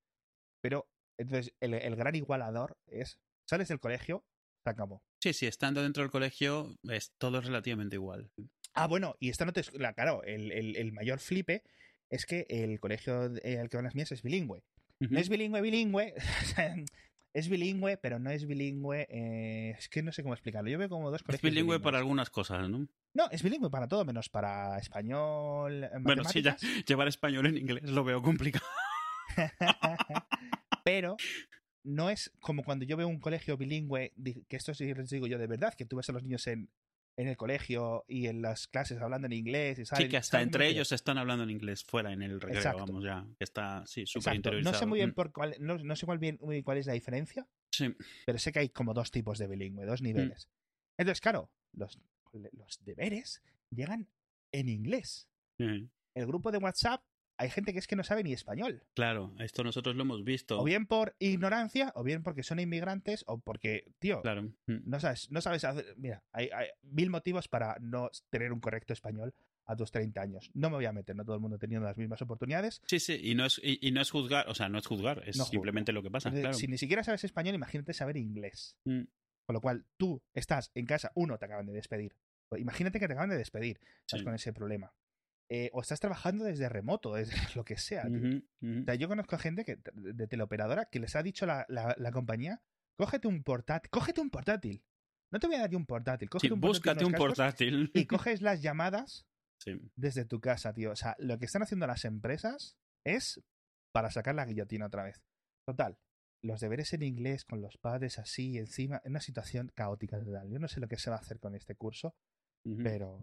Pero, entonces, el, el gran igualador es, sales del colegio, Se acabó. Sí, sí, estando dentro del colegio es todo relativamente igual. Ah, bueno, y esta no te. la- Claro, el, el- el mayor flipe es que el colegio eh, al que van las mías es bilingüe. No es bilingüe, bilingüe. es bilingüe, pero no es bilingüe. eh, es que no sé cómo explicarlo. Yo veo como dos Es colegios. bilingüe para algunas cosas, ¿no? No, es bilingüe para todo, menos para español. eh, Bueno, sí, ya llevar español en inglés lo veo complicado. pero no es como cuando yo veo un colegio bilingüe, que esto sí les digo yo de verdad, que tú ves a los niños en, en el colegio y en las clases hablando en inglés y Sí, salen- que hasta ¿sabes entre ellos están hablando en inglés fuera en el recreo, Exacto. vamos ya. Está, sí, súper interiorizado. No sé muy bien Mm, por cuál, no, no sé cuál bien muy cuál es la diferencia, Sí, pero sé que hay como dos tipos de bilingüe, Mm. dos niveles. Entonces, claro, los, los deberes llegan en inglés. sí. El grupo de WhatsApp, hay gente que es que no sabe ni español. claro, esto nosotros lo hemos visto. O bien por ignorancia, o bien porque son inmigrantes, o porque, tío, Claro. mm. no sabes, no sabes hacer. Mira, hay, hay mil motivos para no tener un correcto español a tus 30 años. No me voy a meter, no todo el mundo teniendo las mismas oportunidades. Sí, sí, y no, es, y, y no es juzgar, o sea, no es juzgar, es No simplemente lo que pasa, Entonces, claro. Si ni siquiera sabes español, imagínate saber inglés. Mm, Con lo cual, tú estás en casa, uno, te acaban de despedir. Imagínate que te acaban de despedir, estás sí. con ese problema. Eh, o estás trabajando desde remoto, desde lo que sea. ujú. O sea, yo conozco gente que, de teleoperadora que les ha dicho la, la- la compañía, cógete un portátil, cógete un portátil. No te voy a dar yo un portátil, Sí, cógete un portátil, búscate un portátil. y coges las llamadas Sí. desde tu casa, tío. O sea, lo que están haciendo las empresas es para sacar la guillotina otra vez. Total, los deberes en inglés con los padres así encima, en una situación caótica total. Yo no sé lo que se va a hacer con este curso, pero,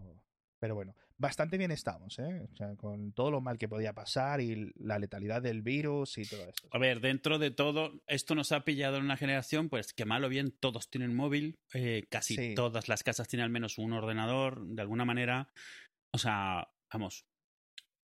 pero bueno, bastante bien estamos, ¿eh? O sea, con todo lo mal que podía pasar y la letalidad del virus y todo esto. A ver, dentro de todo, esto nos ha pillado en una generación, pues que mal o bien todos tienen móvil, eh, casi Sí. todas las casas tienen al menos un ordenador, de alguna manera. O sea, vamos,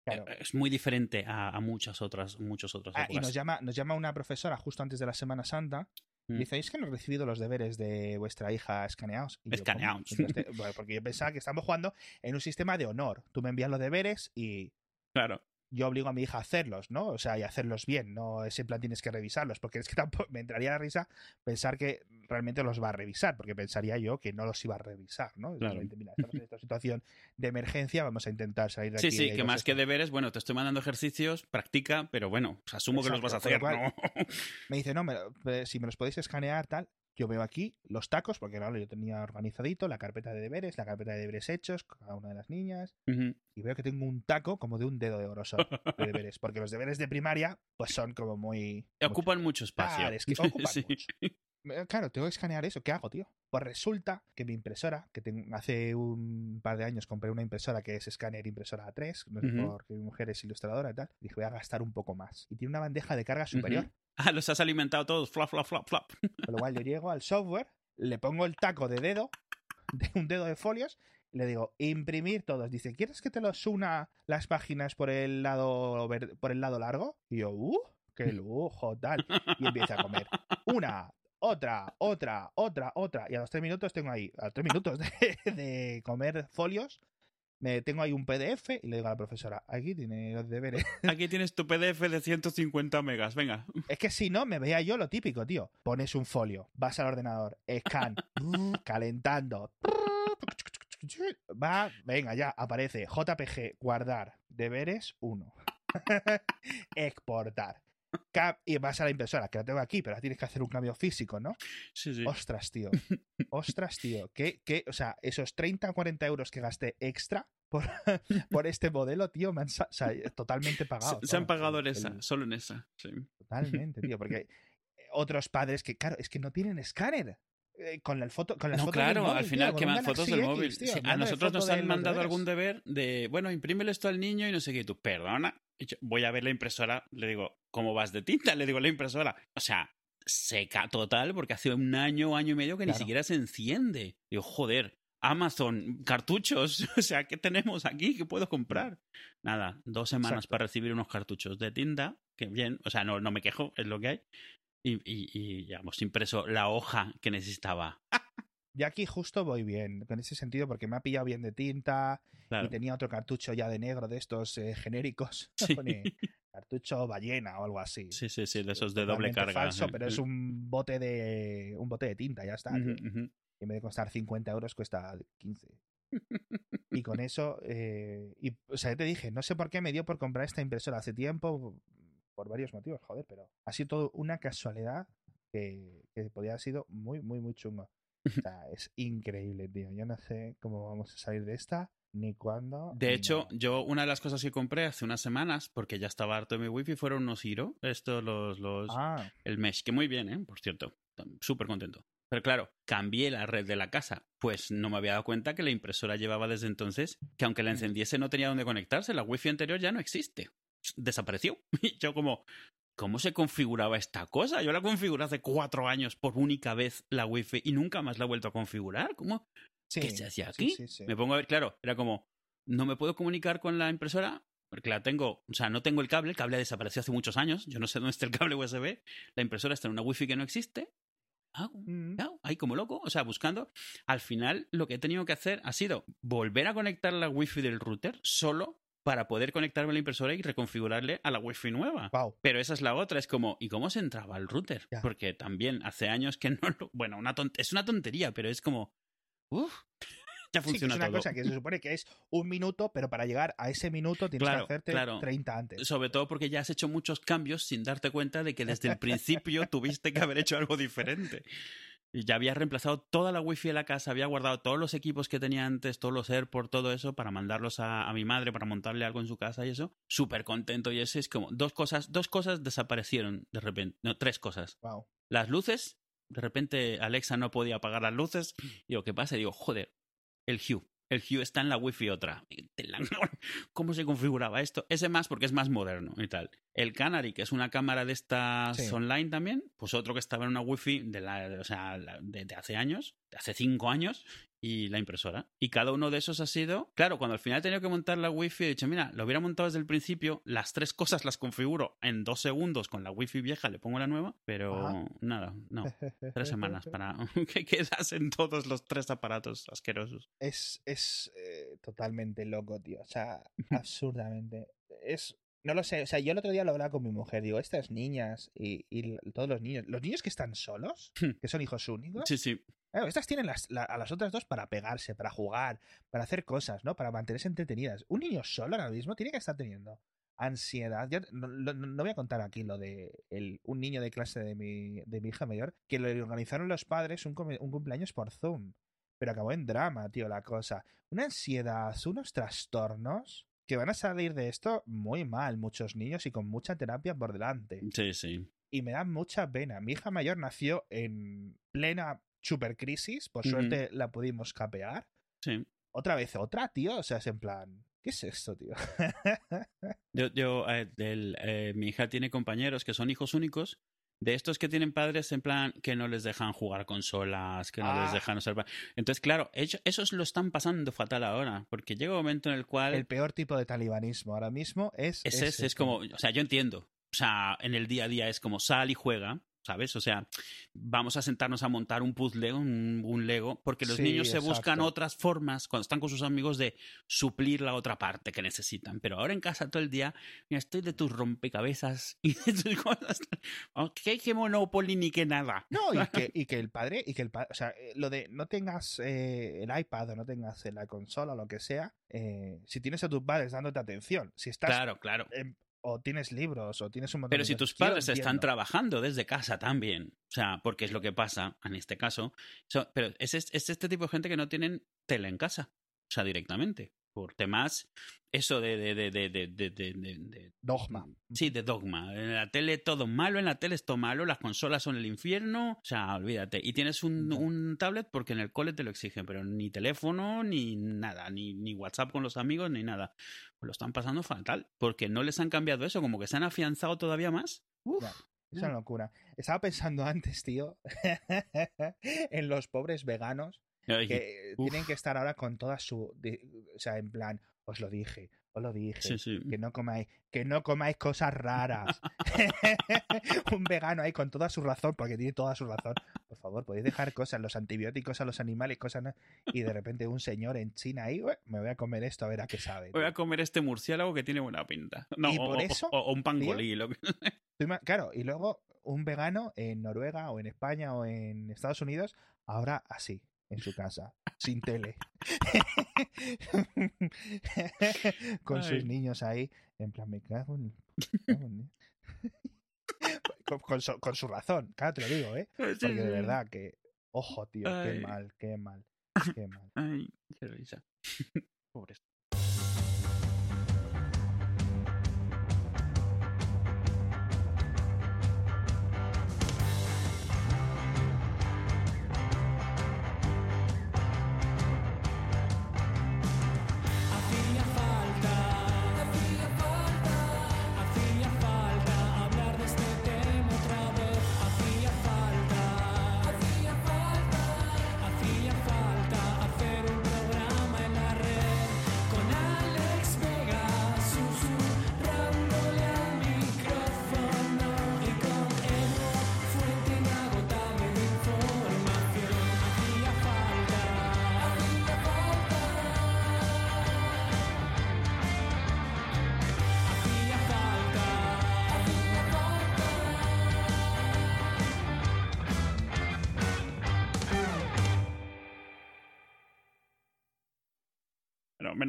Claro. eh, es muy diferente a, a muchas otras, muchos otros Ah, y nos llama, nos llama una profesora justo antes de la Semana Santa. Dice, ¿es que no he recibido los deberes de vuestra hija escaneados? Y. Escaneados. Entonces, te- bueno, porque yo pensaba que estamos jugando en un sistema de honor. Tú me envías los deberes y Claro. Yo obligo a mi hija a hacerlos, ¿no? O sea, y hacerlos bien, no ese plan tienes que revisarlos, porque es que tampoco me entraría la risa pensar que realmente los va a revisar, porque pensaría yo que no los iba a revisar, ¿no? Claro. Mira, estamos en esta situación de emergencia, vamos a intentar salir de Sí, aquí. sí, y que más que deberes, bueno, te estoy mandando ejercicios, practica, pero bueno, pues asumo que los vas a hacer, ¿no? Me dice, no, me eh, si me los podéis escanear, tal. Yo veo aquí los tacos, porque claro, yo tenía organizadito la carpeta de deberes, la carpeta de deberes hechos, cada una de las niñas, y veo que tengo un taco como de un dedo de grosor de deberes, porque los deberes de primaria, pues son como muy... Ocupan mucho espacio. Claro, es que ocupan Sí. mucho. Eh, Claro, tengo que escanear eso. ¿Qué hago, tío? Pues resulta que mi impresora, que tengo- hace un par de años compré una impresora que es escáner impresora A3, no sé Ujú. porque mi mujer es ilustradora y tal, dije voy a gastar un poco más. Y tiene una bandeja de carga superior. Ah, los has alimentado todos, flap, flap, flap, flap. Con lo cual yo llego al software, le pongo el taco de dedo, de un dedo de folios, y le digo, imprimir todos. Dice, ¿quieres que te los una las páginas por el lado por el lado largo? Y yo, ¡uh! ¡Qué lujo! Tal. Y empieza a comer. Una, otra, otra, otra, otra. Y a los tres minutos tengo ahí, a los tres minutos de, de comer folios, me tengo ahí un PDF y le digo a la profesora, aquí tiene los deberes. Aquí tienes tu PDF de 150 megas, venga. Es que si no, me veía yo lo típico, tío. Pones un folio, vas al ordenador, scan, calentando. Va, venga, ya, aparece JPG, guardar, deberes 1. Exportar. Cap- y vas a la impresora, que la tengo aquí, pero tienes que hacer un cambio físico, ¿no? Sí, sí. Ostras, tío. Ostras, tío. ¿Qué, qué, o sea, esos 30 o 40 euros que gasté extra por, por este modelo, tío, me han o sea, totalmente pagado. Se, se han pagado en El- esa, solo en esa. Sí. Totalmente, tío, porque otros padres que, claro, es que no tienen escáner. Eh, con la foto, con las No, fotos del claro, móvil, al tío, final con que un más fotos del X, móvil. tío, Sí, a nosotros nos han mandado deberes. algún deber de, bueno, imprímele esto al niño y no sé qué. Y tú, perdona. Y yo voy a ver la impresora, le digo, ¿cómo vas de tinta? Le digo, la impresora. O sea, seca total, porque hace un año, año y medio que ni siquiera se enciende. Digo, joder, Amazon, cartuchos. O sea, ¿qué tenemos aquí? ¿Qué puedo comprar? Nada, dos semanas Exacto. para recibir unos cartuchos de tinta, que bien, o sea, no, no me quejo, es lo que hay. Y, y, y ya hemos impreso la hoja que necesitaba. Y aquí justo voy bien, con ese sentido, porque me ha pillado bien de tinta Claro. y tenía otro cartucho ya de negro de estos eh, genéricos. Sí. Pone cartucho ballena o algo así. Sí, sí, sí, de esos de doble carga. falso, pero es un bote de un bote de tinta, ya está. Y en vez de costar 50 euros, cuesta 15. Y con eso, eh, y, o sea, te dije, no sé por qué me dio por comprar esta impresora hace tiempo, por varios motivos, joder, pero ha sido todo una casualidad que, que podía haber sido muy, muy, muy chungo. O sea, es increíble, tío. Yo no sé cómo vamos a salir de esta, ni cuándo. De ni hecho, nada. yo una de las cosas que compré hace unas semanas, porque ya estaba harto de mi wifi, fueron unos Hero, estos los, los Ah, el mesh, que muy bien, ¿eh? Por cierto, súper contento. Pero claro, cambié la red de la casa, pues no me había dado cuenta que la impresora llevaba desde entonces, que aunque la encendiese no tenía dónde conectarse, la wifi anterior ya no existe. Desapareció. Y yo como, ¿cómo se configuraba esta cosa? Yo la configuré hace cuatro años por única vez la wifi y nunca más la he vuelto a configurar. ¿Cómo? sí, ¿Qué se hacía aquí? sí, sí. Me pongo a ver, claro, era como, no me puedo comunicar con la impresora porque la tengo, o sea, no tengo el cable, el cable desapareció hace muchos años, yo no sé dónde está el cable USB, la impresora está en una wifi que no existe. Ah, claro, ahí como loco, o sea, buscando. Al final, lo que he tenido que hacer ha sido volver a conectar la wifi del router solo para poder conectarme a la impresora y reconfigurarle a la wifi nueva. Wow. Pero esa es la otra, es como, ¿y cómo se entraba al router? Porque también hace años que no lo... Bueno, una tont- es una tontería, pero es como... Uf, ya Sí, que funciona es una todo. cosa que se supone que es un minuto, pero para llegar a ese minuto tienes Claro, que hacerte claro. 30 antes. Sobre todo porque ya has hecho muchos cambios sin darte cuenta de que desde el principio tuviste que haber hecho algo diferente. Y ya había reemplazado toda la wifi de la casa, había guardado todos los equipos que tenía antes, todos los AirPort, todo eso, para mandarlos a, a mi madre, para montarle algo en su casa y eso. Súper contento. Y ese es como, dos cosas, dos cosas desaparecieron de repente. No, tres cosas. Wow. Las luces, de repente Alexa no podía apagar las luces. Y digo, ¿qué pasa? Y digo, joder, el Hue. El Hue está en la wifi otra. ¿Cómo se configuraba esto? Ese más porque es más moderno y tal. El Canary, que es una cámara de estas Sí. online también, pues otro que estaba en una wifi de, la, o sea, de hace años, de hace cinco años, y la impresora. Y cada uno de esos ha sido, claro, cuando al final he tenido que montar la wifi, he dicho, mira, lo hubiera montado desde el principio, las tres cosas las configuro en dos segundos con la wifi vieja, le pongo la nueva, pero nada, no. Tres semanas para que quedasen todos los tres aparatos asquerosos. Es, es eh, totalmente loco, tío. O sea, absurdamente. Es. No lo sé, o sea, yo el otro día lo hablaba con mi mujer, digo, estas niñas y, y todos los niños, los niños que están solos, que son hijos únicos, Sí, sí. Claro, estas tienen las, la- a las otras dos para pegarse, para jugar, para hacer cosas, ¿no? Para mantenerse entretenidas. Un niño solo ahora mismo tiene que estar teniendo ansiedad. Yo no, no- no voy a contar aquí lo de el- un niño de clase de mi, de mi hija mayor que le organizaron los padres un, come- un cumpleaños por Zoom. Pero acabó en drama, tío, la cosa. Una ansiedad, unos trastornos que van a salir de esto muy mal, muchos niños y con mucha terapia por delante. Sí, sí. Y me da mucha pena. Mi hija mayor nació en plena supercrisis, por Ujú. suerte la pudimos capear. Sí. Otra vez otra, tío. O sea, es en plan, ¿qué es esto, tío? Yo, yo eh, el, eh, mi hija tiene compañeros que son hijos únicos. De estos que tienen padres en plan que no les dejan jugar consolas, que no les Ah. dejan observar. Entonces, claro, ellos, esos lo están pasando fatal ahora, porque llega un momento en el cual El peor tipo de talibanismo ahora mismo es. es, es, es como, o sea, yo entiendo. O sea, en el día a día es como sal y juega, ¿sabes? O sea, vamos a sentarnos a montar un puzzle, un, un Lego, porque los Sí, niños se buscan otras formas cuando están con sus amigos de suplir la otra parte que necesitan. Pero ahora en casa todo el día, mira, estoy de tus rompecabezas y de tus cosas. ¿Qué, qué Monopoly ni qué nada? No, y que, y que el padre, y que el padre, o sea, eh, lo de no tengas eh, el iPad o no tengas la consola o lo que sea, eh, si tienes a tus padres dándote atención, si estás Claro, claro. en- o tienes libros o tienes un montón Pero de si cosas, tus yo padres están entiendo. trabajando desde casa también, o sea, porque es lo que pasa en este caso, so- pero es, es- es este tipo de gente que no tienen tele en casa, o sea, directamente, por temas, eso de... de, de, de, de, de- de- de- de- Dogma. Sí, de dogma. En la tele todo malo, en la tele es todo malo, las consolas son el infierno, o sea, olvídate. Y tienes un, un tablet porque en el cole te lo exigen, pero ni teléfono, ni nada, ni, ni WhatsApp con los amigos, ni nada. Pues lo están pasando fatal, porque no les han cambiado eso, como que se han afianzado todavía más. Uf. Es una locura. Estaba pensando antes, tío, en los pobres veganos que uf. tienen que estar ahora con toda su. de- o sea, en plan, os lo dije, Os lo dije. Sí, sí. Que no comáis, que no comáis cosas raras. un vegano ahí con toda su razón, porque tiene toda su razón. Por favor, podéis dejar cosas, los antibióticos a los animales, cosas no- y de repente un señor en China ahí, "Ué, me voy a comer esto a ver a qué sabe. Voy tío". a comer este murciélago que tiene buena pinta. No, Y o, por eso, o- o un pangolí. lo que- Claro, y luego un vegano en Noruega o en España o en Estados Unidos, ahora así, en su casa, sin tele. con sus Ay. niños ahí, en plan, me cago en... con, con su, con su razón, claro, te lo digo, ¿eh? Porque de verdad que, ojo, tío, qué Ay. mal, qué mal, qué mal. Ay, qué risa. Pobres.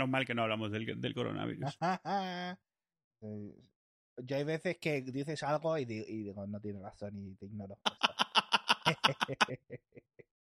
Menos mal que no hablamos del, del coronavirus. Yo hay veces que dices algo y digo, y digo, no tienes razón y te ignoro.